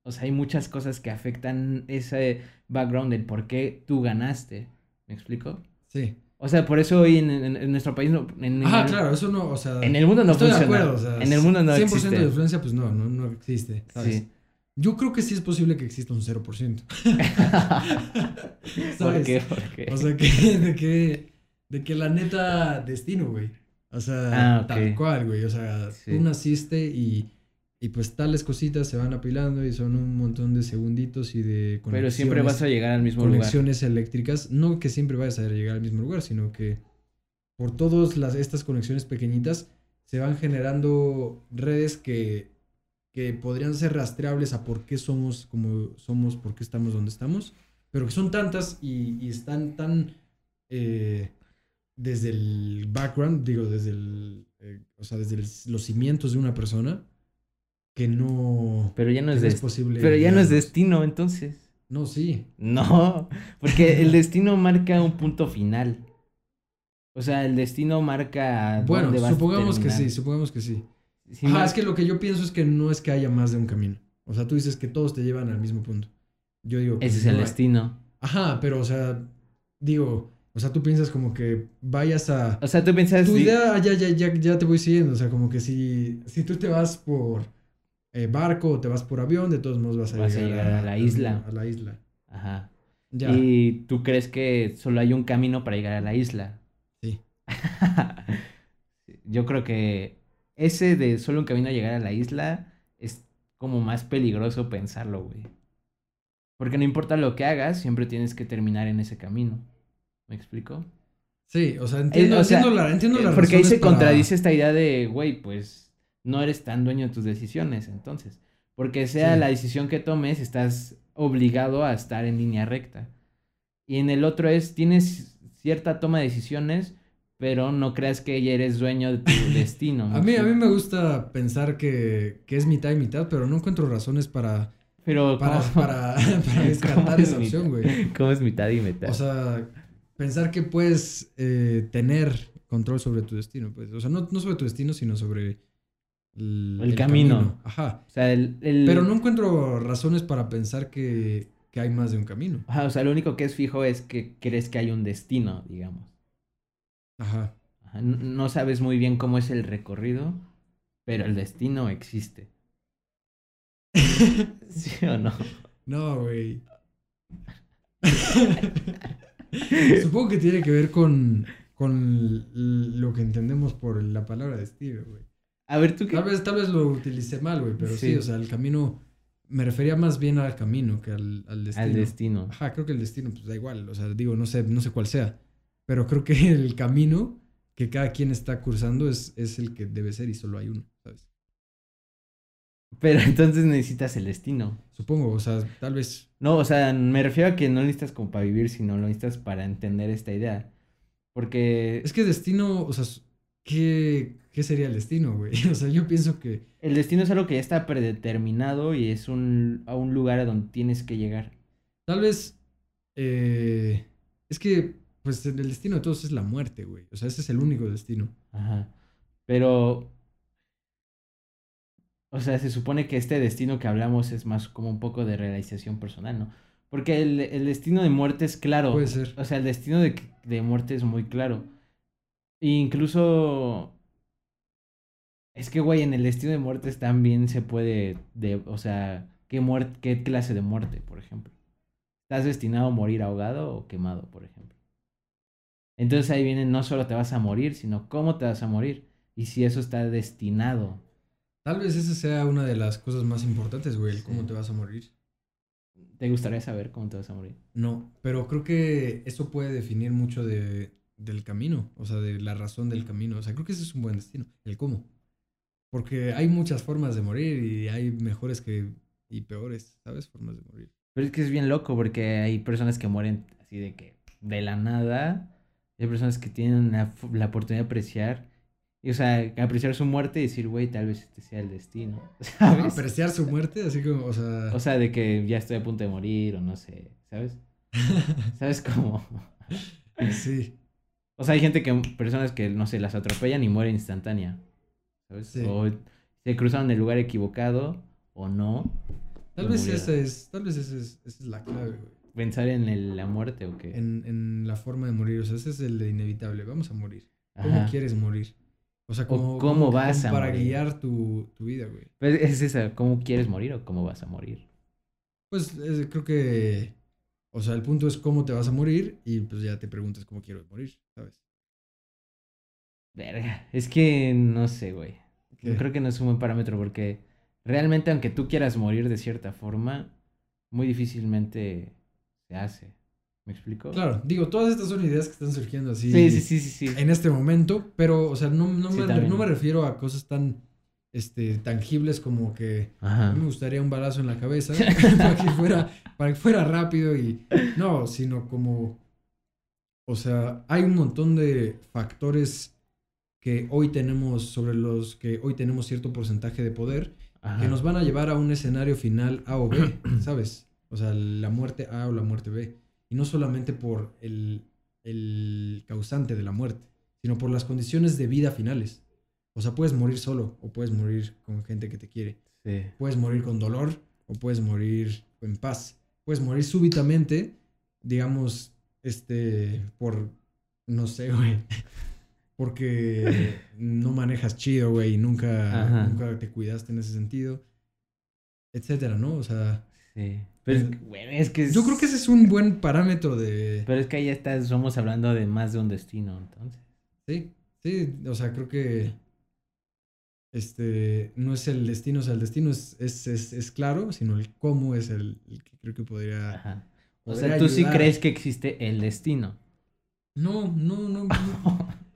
o sea, hay muchas cosas que afectan ese background del por qué tú ganaste. ¿Me explico?
Sí.
O sea, por eso hoy en, nuestro país no... En,
ah, claro, eso no, o sea...
En el mundo no
estoy de acuerdo, o sea...
En el mundo no 100%
existe. de influencia, pues no, no, no existe, ¿sabes? Sí. Yo creo que sí es posible que exista un 0%.
¿Por qué? ¿Por qué?
O sea, que, de que de que la neta, destino, güey. O sea, ah, tal cual, güey. O sea, tú naciste y, y pues tales cositas se van apilando y son un montón de segunditos y de
conexiones. Pero siempre vas a llegar al mismo
lugar. Conexiones eléctricas. No que siempre vayas a llegar al mismo lugar, sino que por todas las, estas conexiones pequeñitas se van generando redes que, que podrían ser rastreables a por qué somos como somos, por qué estamos donde estamos, pero que son tantas y, y están tan... Eh, desde el background, digo, desde el, eh, o sea, desde los cimientos de una persona, que no...
Pero ya no es, posible. Pero ya no es destino, entonces.
No, sí.
No, porque el destino marca un punto final. O sea, el destino marca...
Bueno, supongamos que sí, supongamos que sí. Ajá, es que lo que yo pienso es que no es que haya más de un camino. O sea, tú dices que todos te llevan al mismo punto. Yo digo...
Ese es el destino.
Ajá, pero o sea, digo, o sea, tú piensas como que vayas a...
O sea, tú piensas...
Tu idea, ya, ya, ya, ya te voy siguiendo. O sea, como que si, si tú te vas por eh, barco o te vas por avión, de todos modos vas a,
llegar, a, la isla.
A, la isla.
Ajá. Ya. Y tú crees que solo hay un camino para llegar a la isla.
Sí.
Yo creo que ese de solo un camino a llegar a la isla es como más peligroso pensarlo, güey. Porque no importa lo que hagas, siempre tienes que terminar en ese camino. ¿Me explico?
Sí, o sea, entiendo, eh, entiendo, la, entiendo
la Porque ahí se contradice esta idea de, güey, pues no eres tan dueño de tus decisiones, entonces. Porque sea la decisión que tomes, estás obligado a estar en línea recta. Y en el otro es, tienes cierta toma de decisiones, pero no creas que ya eres dueño de tu destino.
a, mí, a mí me gusta pensar que, que, es mitad y mitad, pero no encuentro razones para...
Pero
para, para, para, descartar esa opción, güey.
¿Cómo es mitad y mitad?
O sea, pensar que puedes eh, tener control sobre tu destino, pues. O sea, no, no sobre tu destino, sino sobre
el, camino.
Ajá.
O sea, el,
Pero no encuentro razones para pensar que, que, hay más de un camino.
Ajá, o sea, lo único que es fijo es que crees que hay un destino, digamos.
Ajá.
No, sabes muy bien cómo es el recorrido, pero el destino existe. ¿Sí o no?
No, güey. Supongo que tiene que ver con, con lo que entendemos por la palabra destino, güey.
A ver, tú qué.
Tal vez, tal vez lo utilicé mal, güey, pero sí. o sea, el camino. Me refería más bien al camino que al, al destino.
Al destino.
Ajá, creo que el destino, pues da igual. O sea, digo, no sé, no sé cuál sea. Pero creo que el camino que cada quien está cursando es, es el que debe ser y solo hay uno, ¿sabes?
Pero entonces necesitas el destino.
Supongo, o sea, tal vez.
No, o sea, me refiero a que no necesitas como para vivir, sino lo necesitas para entender esta idea. Porque.
Es que destino, o sea, ¿qué, ¿qué sería el destino, güey? O sea, yo pienso que...
El destino es algo que ya está predeterminado y es un, a un lugar a donde tienes que llegar.
Tal vez... Eh, es que, pues, el destino de todos es la muerte, güey. O sea, ese es el único destino.
Ajá. Pero... O sea, se supone que este destino que hablamos es más como un poco de realización personal, ¿no? Porque el, el destino de muerte es claro.
Puede ser.
O sea, el destino de, de muerte es muy claro. E incluso es que, güey, en el destino de muertes también se puede, de, o sea, ¿qué, muerte, ¿qué clase de muerte, por ejemplo? ¿Estás destinado a morir ahogado o quemado, por ejemplo? Entonces ahí viene, no solo te vas a morir, sino cómo te vas a morir. Y si eso está destinado.
Tal vez esa sea una de las cosas más importantes, güey, cómo te vas a morir.
¿Te gustaría saber cómo te vas a morir?
No, pero creo que eso puede definir mucho de, del camino, o sea, de la razón del camino. O sea, creo que ese es un buen destino, el cómo. Porque hay muchas formas de morir y hay mejores que y peores, ¿sabes? Formas de morir.
Pero es que es bien loco porque hay personas que mueren así de que de la nada. Hay personas que tienen la, oportunidad de apreciar. Y, o sea, apreciar su muerte y decir, güey, tal vez este sea el destino. ¿Sabes?
Apreciar su muerte, así como, o sea.
O sea, de que ya estoy a punto de morir o no sé, ¿sabes? ¿Sabes cómo?
sí.
O sea, hay gente que, personas que, no sé, las atropellan y mueren instantánea. O se cruzaron en el lugar equivocado o no.
Tal vez esa es, tal vez esa es, esa es la clave, güey.
¿Pensar en la muerte o qué?
En, en, la forma de morir, o sea, ese es el de inevitable, vamos a morir. ¿Cómo quieres morir? O sea, ¿cómo,
cómo vas a
para guiar tu, tu, vida, güey.
Pues es esa, ¿cómo quieres morir o cómo vas a morir?
Pues creo que, o sea, el punto es cómo te vas a morir y pues ya te preguntas cómo quiero morir, ¿sabes?
Verga, es que no sé, güey. Creo que no es un buen parámetro porque realmente aunque tú quieras morir de cierta forma, muy difícilmente se hace. ¿Me explico?
Claro, digo, todas estas son ideas que están surgiendo así
sí, sí, sí, sí,
en este momento, pero, o sea, no, no, me, no me refiero a cosas tan este, tangibles como que a mí me gustaría un balazo en la cabeza para, que fuera, para que fuera rápido y no, sino como, o sea, hay un montón de factores que hoy tenemos, sobre los que hoy tenemos cierto porcentaje de poder, que nos van a llevar a un escenario final A o B, ¿sabes? O sea, la muerte A o la muerte B. Y no solamente por el, el causante de la muerte, sino por las condiciones de vida finales. O sea, puedes morir solo o puedes morir con gente que te quiere. Puedes morir con dolor o puedes morir en paz. Puedes morir súbitamente, digamos, este, por, no sé, güey, porque no manejas chido, güey, y nunca, nunca te cuidaste en ese sentido, etcétera, ¿no? O sea...
Sí. Pero es, bueno, es que...
Yo creo que ese es un buen parámetro de...
Pero es que ahí estamos hablando de más de un destino, entonces.
Sí, sí, o sea, creo que... Este, no es el destino, o sea, el destino es, es, es, claro, sino el cómo es el, que creo que podría... Ajá.
O sea, tú sí crees que existe el destino.
No, no, no. no.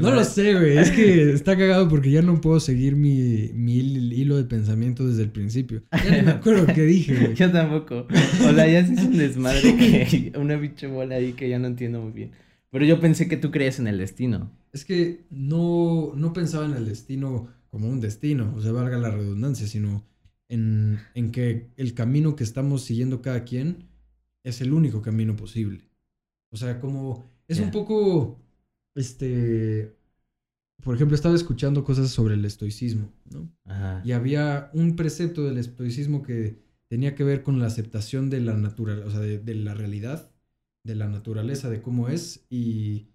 no lo sé, güey. Es que está cagado porque ya no puedo seguir mi, mi hilo de pensamiento desde el principio. Ya no me acuerdo qué dije, güey.
Yo tampoco. O sea, ya se hizo un desmadre que una bicho bola ahí que ya no entiendo muy bien. Pero yo pensé que tú creías en el destino.
Es que no, no pensaba en el destino como un destino, o sea, valga la redundancia, sino en, en que el camino que estamos siguiendo cada quien es el único camino posible. O sea, como es un poco, este, por ejemplo, estaba escuchando cosas sobre el estoicismo, ¿no? Y había un precepto del estoicismo que tenía que ver con la aceptación de la naturaleza, o sea, de, la realidad de la naturaleza, de cómo es, y,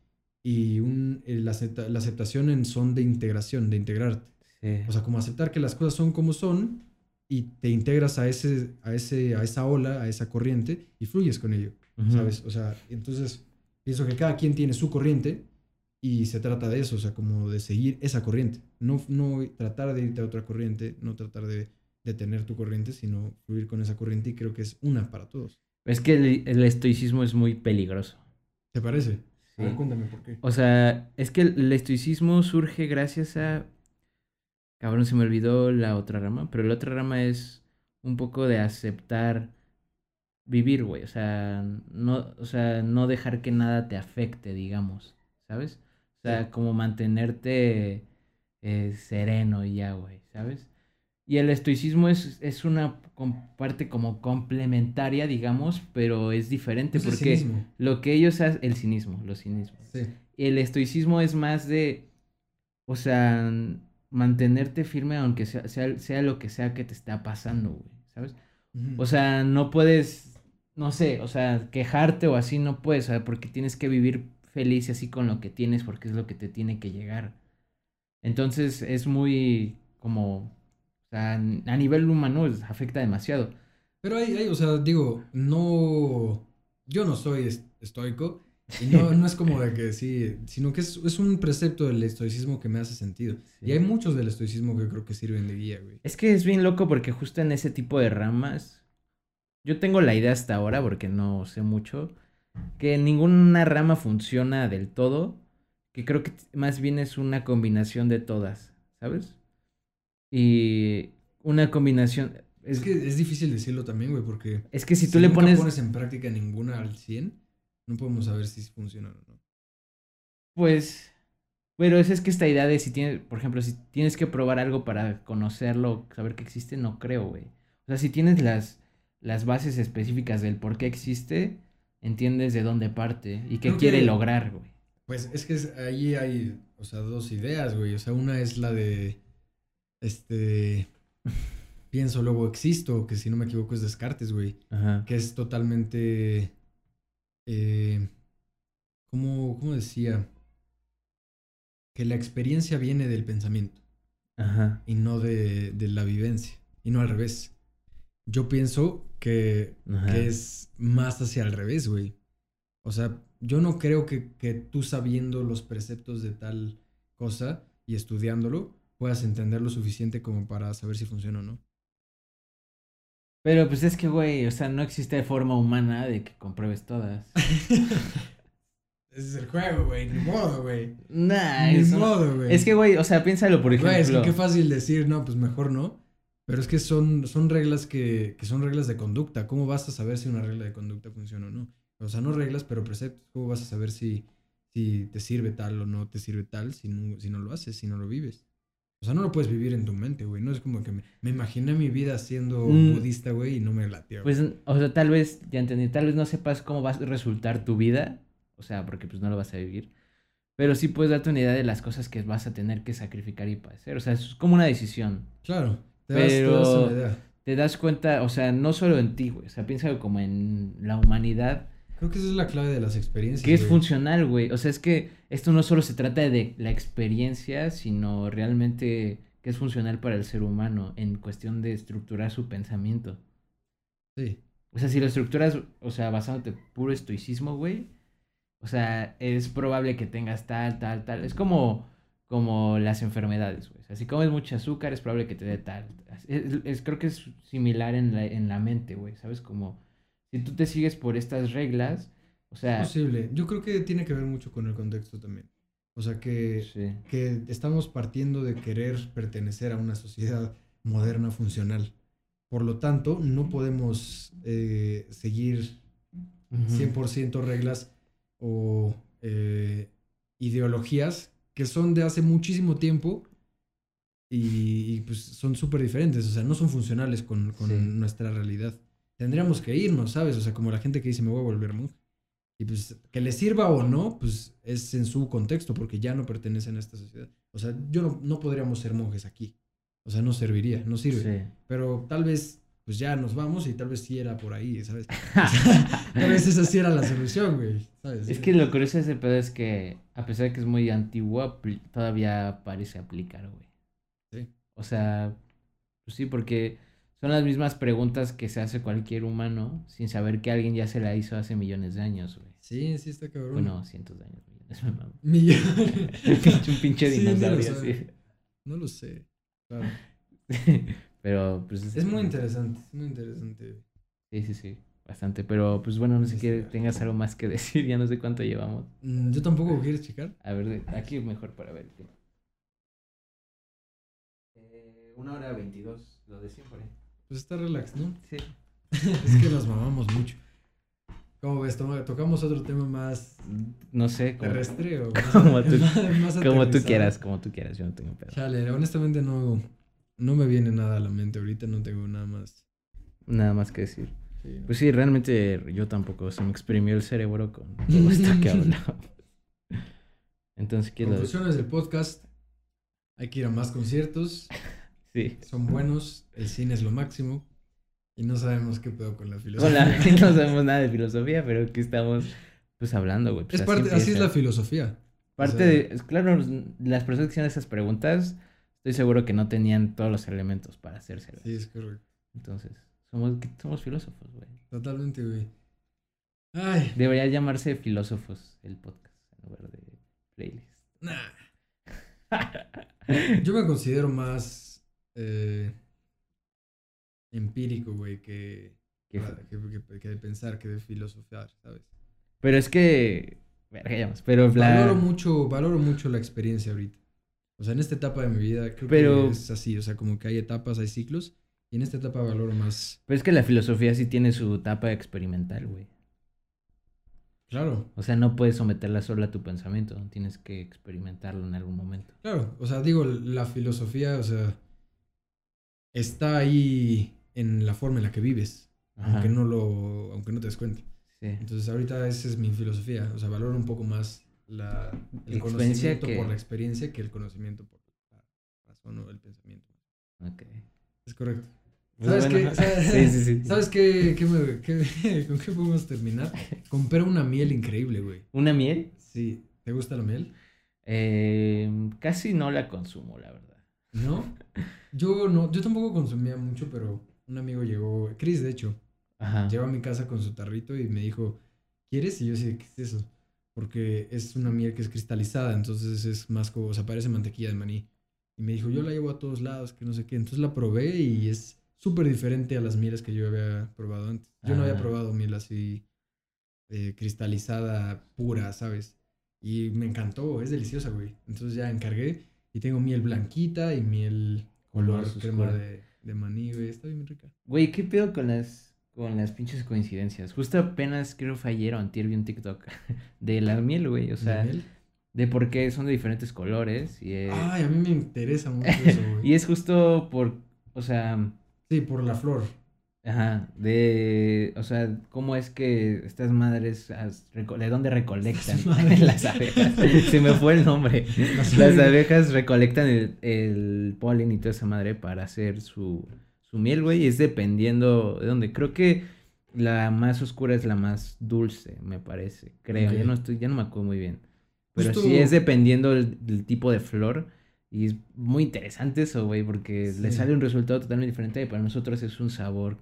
y un, eh, la, aceptación en son de integración, de integrarte. O sea, como aceptar que las cosas son como son y te integras a, ese, a, ese, a esa ola, a esa corriente y fluyes con ello, ¿sabes? O sea, entonces pienso que cada quien tiene su corriente y se trata de eso, o sea, como de seguir esa corriente. No, no tratar de irte a otra corriente, no tratar de, de tener tu corriente, sino fluir con esa corriente y creo que es una para todos.
Es que el, estoicismo es muy peligroso.
¿Te parece? Sí. cuéntame por qué.
O sea, es que el estoicismo surge gracias a... Cabrón, se me olvidó la otra rama, pero la otra rama es un poco de aceptar vivir, güey. O sea, no, o sea, no dejar que nada te afecte, digamos, ¿sabes? O sea, como mantenerte eh, sereno y ya, güey, ¿sabes? Y el estoicismo es, es una parte como complementaria, digamos, pero es diferente porque lo que ellos hacen, el cinismo, los cinismos. Sí. El estoicismo es más de, o sea, mantenerte firme aunque sea, sea, lo que sea que te está pasando, güey, ¿sabes? O sea, no puedes, no sé, o sea, quejarte o así no puedes, ¿sabes? Porque tienes que vivir feliz así con lo que tienes porque es lo que te tiene que llegar. Entonces es muy como o sea, a nivel humano afecta demasiado.
Pero hay, hay, o sea, digo, no. Yo no soy estoico. Y no, no es como de que sí, sino que es, es, un precepto del estoicismo que me hace sentido. Y hay muchos del estoicismo que creo que sirven de guía, güey.
Es que es bien loco porque justo en ese tipo de ramas, yo tengo la idea hasta ahora, porque no sé mucho, que ninguna rama funciona del todo, que creo que más bien es una combinación de todas, ¿sabes? Y una combinación.
Es, que es difícil decirlo también, güey, porque.
Es que si tú le pones.
pones en práctica ninguna al 100, no podemos saber si funciona o no.
Pues. Pero es, es que esta idea de si tienes, por ejemplo, si tienes que probar algo para conocerlo, saber que existe, no creo, güey. O sea, si tienes las, las bases específicas del por qué existe, entiendes de dónde parte y qué quiere lograr, güey.
Pues es que ahí hay, o sea, dos ideas, güey. O sea, una es la de este, pienso, luego existo, que si no me equivoco es Descartes, güey. Que es totalmente, eh, ¿cómo, ¿cómo, decía? Que la experiencia viene del pensamiento. Ajá. Y no de, de, la vivencia. Y no al revés. Yo pienso que, que es más hacia al revés, güey. O sea, yo no creo que, que tú sabiendo los preceptos de tal cosa y estudiándolo, puedas entender lo suficiente como para saber si funciona o no.
Pero pues es que, güey, o sea, no existe forma humana de que compruebes todas.
Ese es el juego, güey. Ni modo, güey.
Nah, Ni modo, güey. Es que, güey, o sea, piénsalo, por ejemplo. Güey,
es que qué fácil decir, no, pues mejor no. Pero es que son, son reglas que, que son reglas de conducta. ¿Cómo vas a saber si una regla de conducta funciona o no? O sea, no reglas, pero preceptos. ¿Cómo vas a saber si, si te sirve tal o no te sirve tal si si no lo haces, si no lo vives? O sea, no lo puedes vivir en tu mente, güey. No es como que me, imaginé mi vida siendo mm. budista, güey, y no me latió.
Pues, o sea, tal vez, ya entendí, tal vez no sepas cómo va a resultar tu vida. O sea, porque pues no lo vas a vivir. Pero sí puedes darte una idea de las cosas que vas a tener que sacrificar y padecer. O sea, es como una decisión.
Claro.
Te das, pero te das, te das cuenta, o sea, no solo en ti, güey. O sea, piensa como en la humanidad
Creo que esa es la clave de las experiencias.
Que es funcional, güey. O sea, es que esto no solo se trata de la experiencia, sino realmente que es funcional para el ser humano en cuestión de estructurar su pensamiento.
Sí.
O sea, si lo estructuras, o sea, basándote puro estoicismo, güey, o sea, es probable que tengas tal, tal, tal. Es como, como las enfermedades, güey. O sea, si comes mucho azúcar, es probable que te dé tal. Es, creo que es similar en la, en la mente, güey, ¿sabes? Como si tú te sigues por estas reglas, o sea...
Es posible. Yo creo que tiene que ver mucho con el contexto también. O sea, que,
Sí.
que estamos partiendo de querer pertenecer a una sociedad moderna funcional. Por lo tanto, no podemos eh, seguir
Ujú.
100% reglas o eh, ideologías que son de hace muchísimo tiempo y, y, pues son súper diferentes, o sea, no son funcionales con, con
Sí.
nuestra realidad. Tendríamos que irnos, ¿sabes? O sea, como la gente que dice me voy a volver monje. Y pues que le sirva o no, pues es en su contexto, porque ya no pertenecen a esta sociedad. O sea, yo no, no podríamos ser monjes aquí. O sea, no serviría, no sirve.
Sí.
Pero tal vez, pues ya nos vamos y tal vez sí era por ahí, ¿sabes? tal vez esa sí era la solución, güey, ¿sabes?
Es que lo curioso de ese pedo es que, a pesar de que es muy antiguo, apli- todavía parece aplicar, güey.
Sí.
O sea, pues sí, porque son las mismas preguntas que se hace cualquier humano sin saber que alguien ya se la hizo hace millones de años, güey.
Sí, sí está cabrón.
Bueno, cientos de años, millones, me mamo.
Millones.
Un pinche
Sí, sí lo
dinosaurio,
sabe.
sí.
No lo sé. Claro.
Pero, pues...
Es muy interesante, es muy interesante.
Sí, sí, sí, bastante. Pero, pues bueno, no sé
sí.
tengas algo más que decir, ya no sé cuánto llevamos.
Mm, Yo tampoco, ¿quieres checar?
A ver, aquí mejor para ver el tiempo. Eh, una hora veintidós, lo de siempre.
Pues está relax, ¿no?
Sí.
Es que nos mamamos mucho. ¿Cómo ves? Tocamos otro tema más
No sé, como,
terrestre o más,
Como tú-
más-
como tú quieras, como tú quieras, yo no tengo pedo.
Chale, honestamente no, no me viene nada a la mente. Ahorita no tengo nada más.
Nada más que decir.
Sí, ¿no?
Pues sí, realmente yo tampoco, se me exprimió el cerebro con todo esto que hablaba. Entonces, ¿qué
Conclusiones del podcast. Hay que ir a más conciertos.
Sí.
Son buenos. El cine es lo máximo. Y no sabemos qué pedo con la filosofía.
Hola, no sabemos nada de filosofía, pero aquí estamos pues hablando, güey. pues,
Es parte, así es la filosofía.
Parte
O sea-
de, claro, las personas que hacían esas preguntas, estoy seguro que no tenían todos los elementos para hacérselas.
Sí, es correcto.
Entonces, somos, somos filósofos, güey.
Totalmente, güey. Ay,
Debería llamarse filósofos el podcast en lugar de playlist.
nah. Yo me considero más eh, empírico, güey, que, que, que- que de pensar, que de filosofar, ¿sabes?
Pero es que, verga, pero la-
Valoro mucho, valoro mucho la experiencia ahorita. O sea, en esta etapa de mi vida creo
Pero-
que es así, o sea, como que hay etapas, hay ciclos, y en esta etapa valoro más.
pero es que la filosofía sí tiene su etapa experimental, güey.
Claro,
O sea, no puedes someterla solo a tu pensamiento, tienes que experimentarlo en algún momento.
claro. O sea, digo, la filosofía, o sea, está ahí en la forma en la que vives,
Ajá.
aunque no lo, aunque no te des cuenta.
Sí.
Entonces ahorita esa es mi filosofía, o sea, valoro un poco más la, el
Experiencia
conocimiento
que-
por la experiencia que el conocimiento por la razón o el pensamiento.
Ok.
Es correcto.
Pues
¿Sabes
bueno,
qué? ¿Sabes,
Sí, sí, sí.
¿Sabes qué, qué me- qué- con qué podemos terminar? Compré una miel increíble, güey.
¿Una miel?
Sí, ¿te gusta la miel?
Eh, casi no la consumo, la verdad.
¿No? Yo no, yo tampoco consumía mucho, pero un amigo llegó, Chris de hecho,
Ajá.
llegó a mi casa con su tarrito y me dijo, ¿quieres? Y yo sí, ¿qué es eso? Porque es una miel que es cristalizada, entonces es más como, o sea, parece mantequilla de maní. Y me dijo, yo la llevo a todos lados, que no sé qué. Entonces la probé y es súper diferente a las mieles que yo había probado antes. Yo no había
Ah.
probado miel así eh, cristalizada, pura, ¿sabes? Y me encantó, es deliciosa, güey. Entonces ya encargué y tengo miel blanquita y miel color crema de, de maní, güey. Está bien rica.
Güey, ¿qué pedo con las, con las pinches coincidencias? Justo apenas creo o antier vi un TikTok de la miel, güey. O sea,
¿La miel?
de por qué son de diferentes colores. Y, eh,
Ay, a mí me interesa mucho eso, güey.
y es justo por, o sea,
Sí, por la flor.
ajá, de, o sea, cómo es que estas madres, ¿de dónde recolectan las abejas? Se me fue el nombre.
Las abejas
recolectan el, el polen y toda esa madre para hacer su, su miel, güey. Y es dependiendo de dónde. Creo que la más oscura es la más dulce, me parece. Creo. Ya
Ok.
no estoy, ya no me acuerdo muy bien. Pero
Justo-
sí es dependiendo del, del tipo de flor. Y es muy interesante eso, güey, porque le sale un resultado totalmente diferente. Y para nosotros es un sabor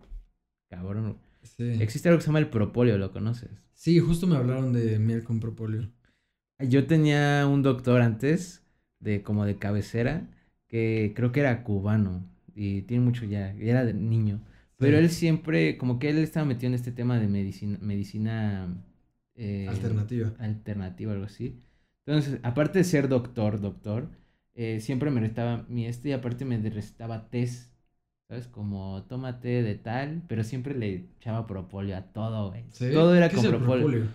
cabrón.
Sí.
Existe algo que se llama el propóleo, ¿lo conoces?
Sí, justo me hablaron de miel con propóleo.
Yo tenía un doctor antes, de como de cabecera, que creo que era cubano y tiene mucho ya, era de niño. Pero
Sí.
él siempre, como que él estaba metido en este tema de medicina, medicina eh,
Alternativa.
alternativa, algo así. Entonces, aparte de ser doctor, doctor, eh, siempre me recetaba mi este y aparte me recetaba test, ¿sabes? Como tómate de tal, pero siempre le echaba propóleo a todo, güey.
¿Sí?
Todo era
¿Qué
con
es el
propóleo.
propóleo?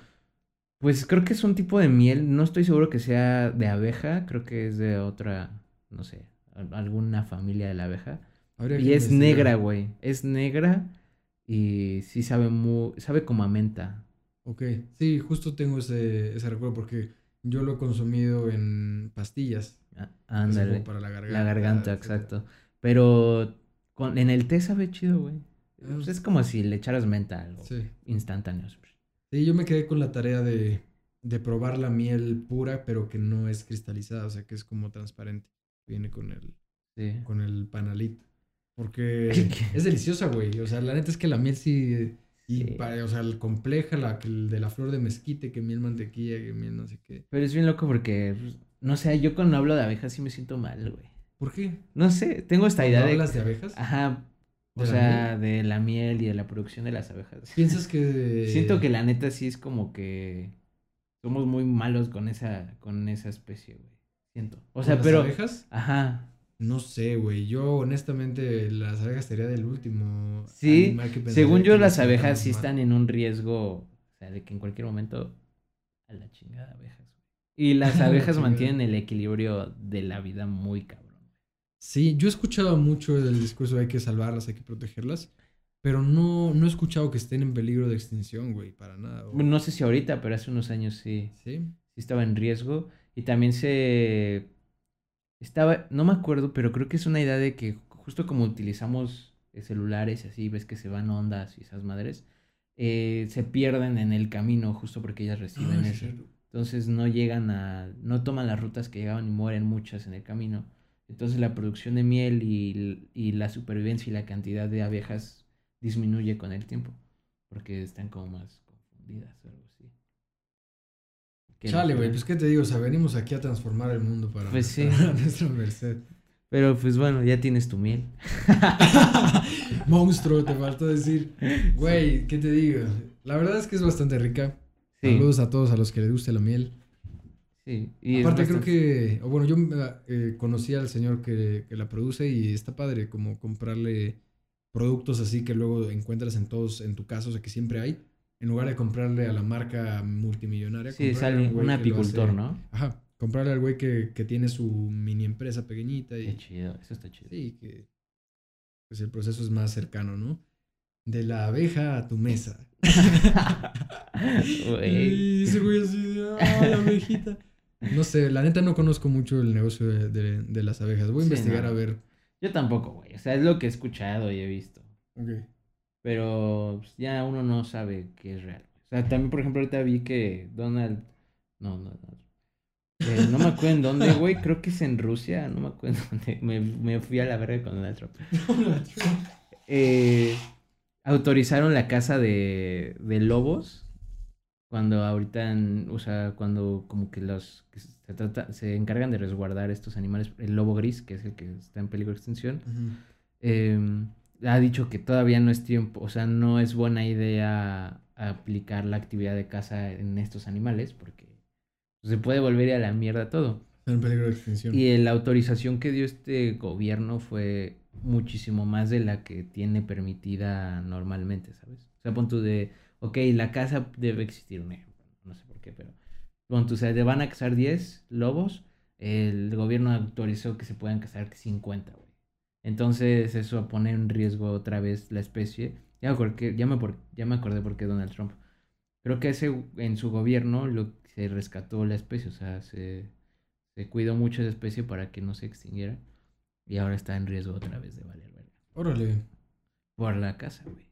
Pues creo que es un tipo de miel, no estoy seguro que sea de abeja, creo que es de otra, no sé, al- alguna familia de la abeja.
Habría
Y es
investigar.
negra, güey. Es negra y sí sabe muy, sabe como a menta.
Ok, sí, justo tengo ese, ese recuerdo porque yo lo he consumido en pastillas.
Ah, Ándale.
para la garganta.
La garganta,
etcétera.
exacto. Pero con, en el té sabe chido, güey.
Ah.
Pues es como si le echaras menta a algo.
Sí.
Instantáneo.
Sí, yo me quedé con la tarea de, de probar la miel pura, pero que no es cristalizada, o sea, que es como transparente. Viene con el,
Sí.
con el panalit. Porque es deliciosa, güey. O sea, la neta es que la miel sí. Y
Sí.
para- o sea, el compleja, la el de la flor de mezquite, que miel mantequilla, que miel no sé qué.
Pero es bien loco porque, pues, no sé, yo cuando hablo de abejas sí me siento mal, güey.
¿Por qué?
No sé, tengo esta idea
¿Cuando
de...
hablas de abejas?
Ajá. O
¿De la
sea, de la miel y de la producción de las abejas.
¿Piensas que.
Siento que la neta sí es como que somos muy malos con esa, con esa especie, güey. Siento. O
¿Con
sea,
las
pero.
abejas?
Ajá.
No sé, güey. Yo, honestamente, las abejas sería del último.
Sí,
animal que pensaría
Según yo, las abejas sí están en un riesgo. O sea, de que en cualquier momento. A la chingada abejas. Y las abejas mantienen el equilibrio de la vida muy cabrón.
Sí, yo he escuchado mucho el discurso de hay que salvarlas, hay que protegerlas. Pero no, no he escuchado que estén en peligro de extinción, güey, para nada.
No sé si ahorita, pero hace unos años sí.
Sí.
sí estaba en riesgo. Y también se. Estaba. No me acuerdo, pero creo que es una idea de que justo como utilizamos celulares y así, ves que se van ondas y esas madres. eh, se pierden en el camino justo porque ellas reciben
Ah,
eso.
cierto.
Entonces no llegan a. No toman las rutas que llegaban y mueren muchas en el camino. Entonces la producción de miel y, y la supervivencia y la cantidad de abejas disminuye con el tiempo. Porque están como más confundidas o algo así.
Chale, güey, pues qué te digo, o sea, venimos aquí a transformar el mundo para,
Pues sí.
nuestra merced.
Pero pues bueno, ya tienes tu miel.
Monstruo, te faltó decir. Güey, ¿qué te digo? La verdad es que es bastante rica.
Sí.
Saludos a todos a los que les guste la miel.
Sí. y
Aparte creo que, o bueno, yo eh, conocí al señor que, que la produce y está padre como comprarle productos así que luego encuentras en todos, en tu caso, o sea, que siempre hay, en lugar de comprarle a la marca multimillonaria.
Sí, sale un apicultor, ¿no?
Ajá, comprarle al güey que, que tiene su mini empresa pequeñita
Qué
y
chido, eso está chido.
sí, que pues el proceso es más cercano, ¿no? De la abeja a tu mesa. Y ese güey así "Ah, la abejita. No sé, la neta no conozco mucho el negocio de, de- de las abejas. Voy a
Sí,
investigar
no.
a ver.
Yo tampoco, güey. O sea, es lo que he escuchado y he visto. Pero pues, ya uno no sabe qué es real. O sea, también, por ejemplo, ahorita vi que Donald. No, no, no. Eh, no me acuerdo en dónde, güey. Creo que es en Rusia. No me acuerdo en dónde. Me, me fui a la verga con Donald Trump. Eh, autorizaron la caza de, de lobos. Cuando ahorita, o sea, cuando como que los que se, trata, se encargan de resguardar estos animales, el lobo gris, que es el que está en peligro de extinción,
Ujú.
eh, ha dicho que todavía no es tiempo, o sea, no es buena idea aplicar la actividad de caza en estos animales porque se puede volver a la mierda todo.
Está en peligro de extinción.
Y la autorización que dio este gobierno fue muchísimo más de la que tiene permitida normalmente, ¿sabes? O sea, pon tú de, ok, la caza debe existir, un ejemplo, no sé por qué, pero pon tú, o sea, te van a cazar 10 lobos, el gobierno autorizó que se puedan cazar 50, güey. Entonces eso pone en riesgo otra vez la especie. Ya me acordé, ya me, por- ya me acordé por qué Donald Trump. Creo que ese, en su gobierno lo, se rescató la especie, o sea, se, se cuidó mucho esa especie para que no se extinguiera. Y ahora está en riesgo otra vez de valer verga.
Órale.
Por la casa, güey.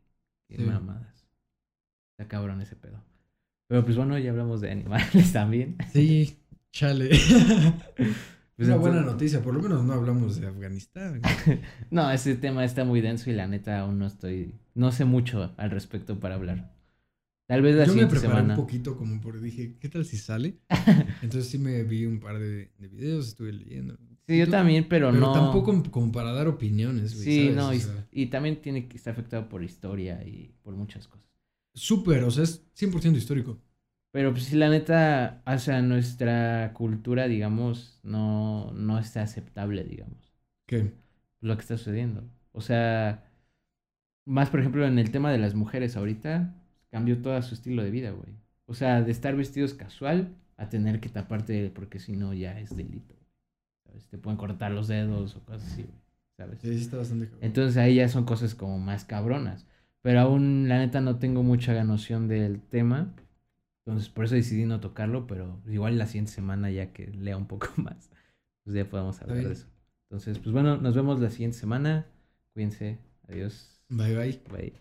Qué
Sí.
mamadas. Está cabrón ese pedo. Pero pues bueno, ya hablamos de animales también.
Sí, chale.
Pues
Una
entonces-
buena noticia, por lo menos no hablamos de Afganistán.
No, ese tema está muy denso y la neta aún no estoy. No sé mucho al respecto para hablar. Tal vez la
Yo me preparé
semana.
un poquito como por dije, ¿qué tal si sale? Entonces sí me vi un par de, de videos, estuve leyendo.
Sí, yo también, pero,
Pero
no.
tampoco como para dar opiniones, güey.
Sí,
¿sabes?
no,
O
y,
sea,
y también tiene que estar afectado por historia y por muchas cosas.
Súper, o sea, es 100% histórico.
Pero pues sí, la neta, o sea, nuestra cultura, digamos, no, no está aceptable, digamos.
¿Qué?
Lo que está sucediendo. O sea, más por ejemplo en el tema de las mujeres ahorita, cambió todo su estilo de vida, güey. O sea, de estar vestidos casual a tener que taparte porque si no ya es delito. ¿Sabes? Te pueden cortar los dedos o cosas así, güey. ¿Sabes?
Sí, sí está bastante cabrón.
Entonces ahí ya son cosas como más cabronas. Pero aún, la neta, no tengo mucha noción del tema. Entonces, por eso decidí no tocarlo, pero igual la siguiente semana, ya que lea un poco más, pues ya podemos hablar de eso. Entonces, pues bueno, nos vemos la siguiente semana. Cuídense. Adiós.
Bye bye.
Bye.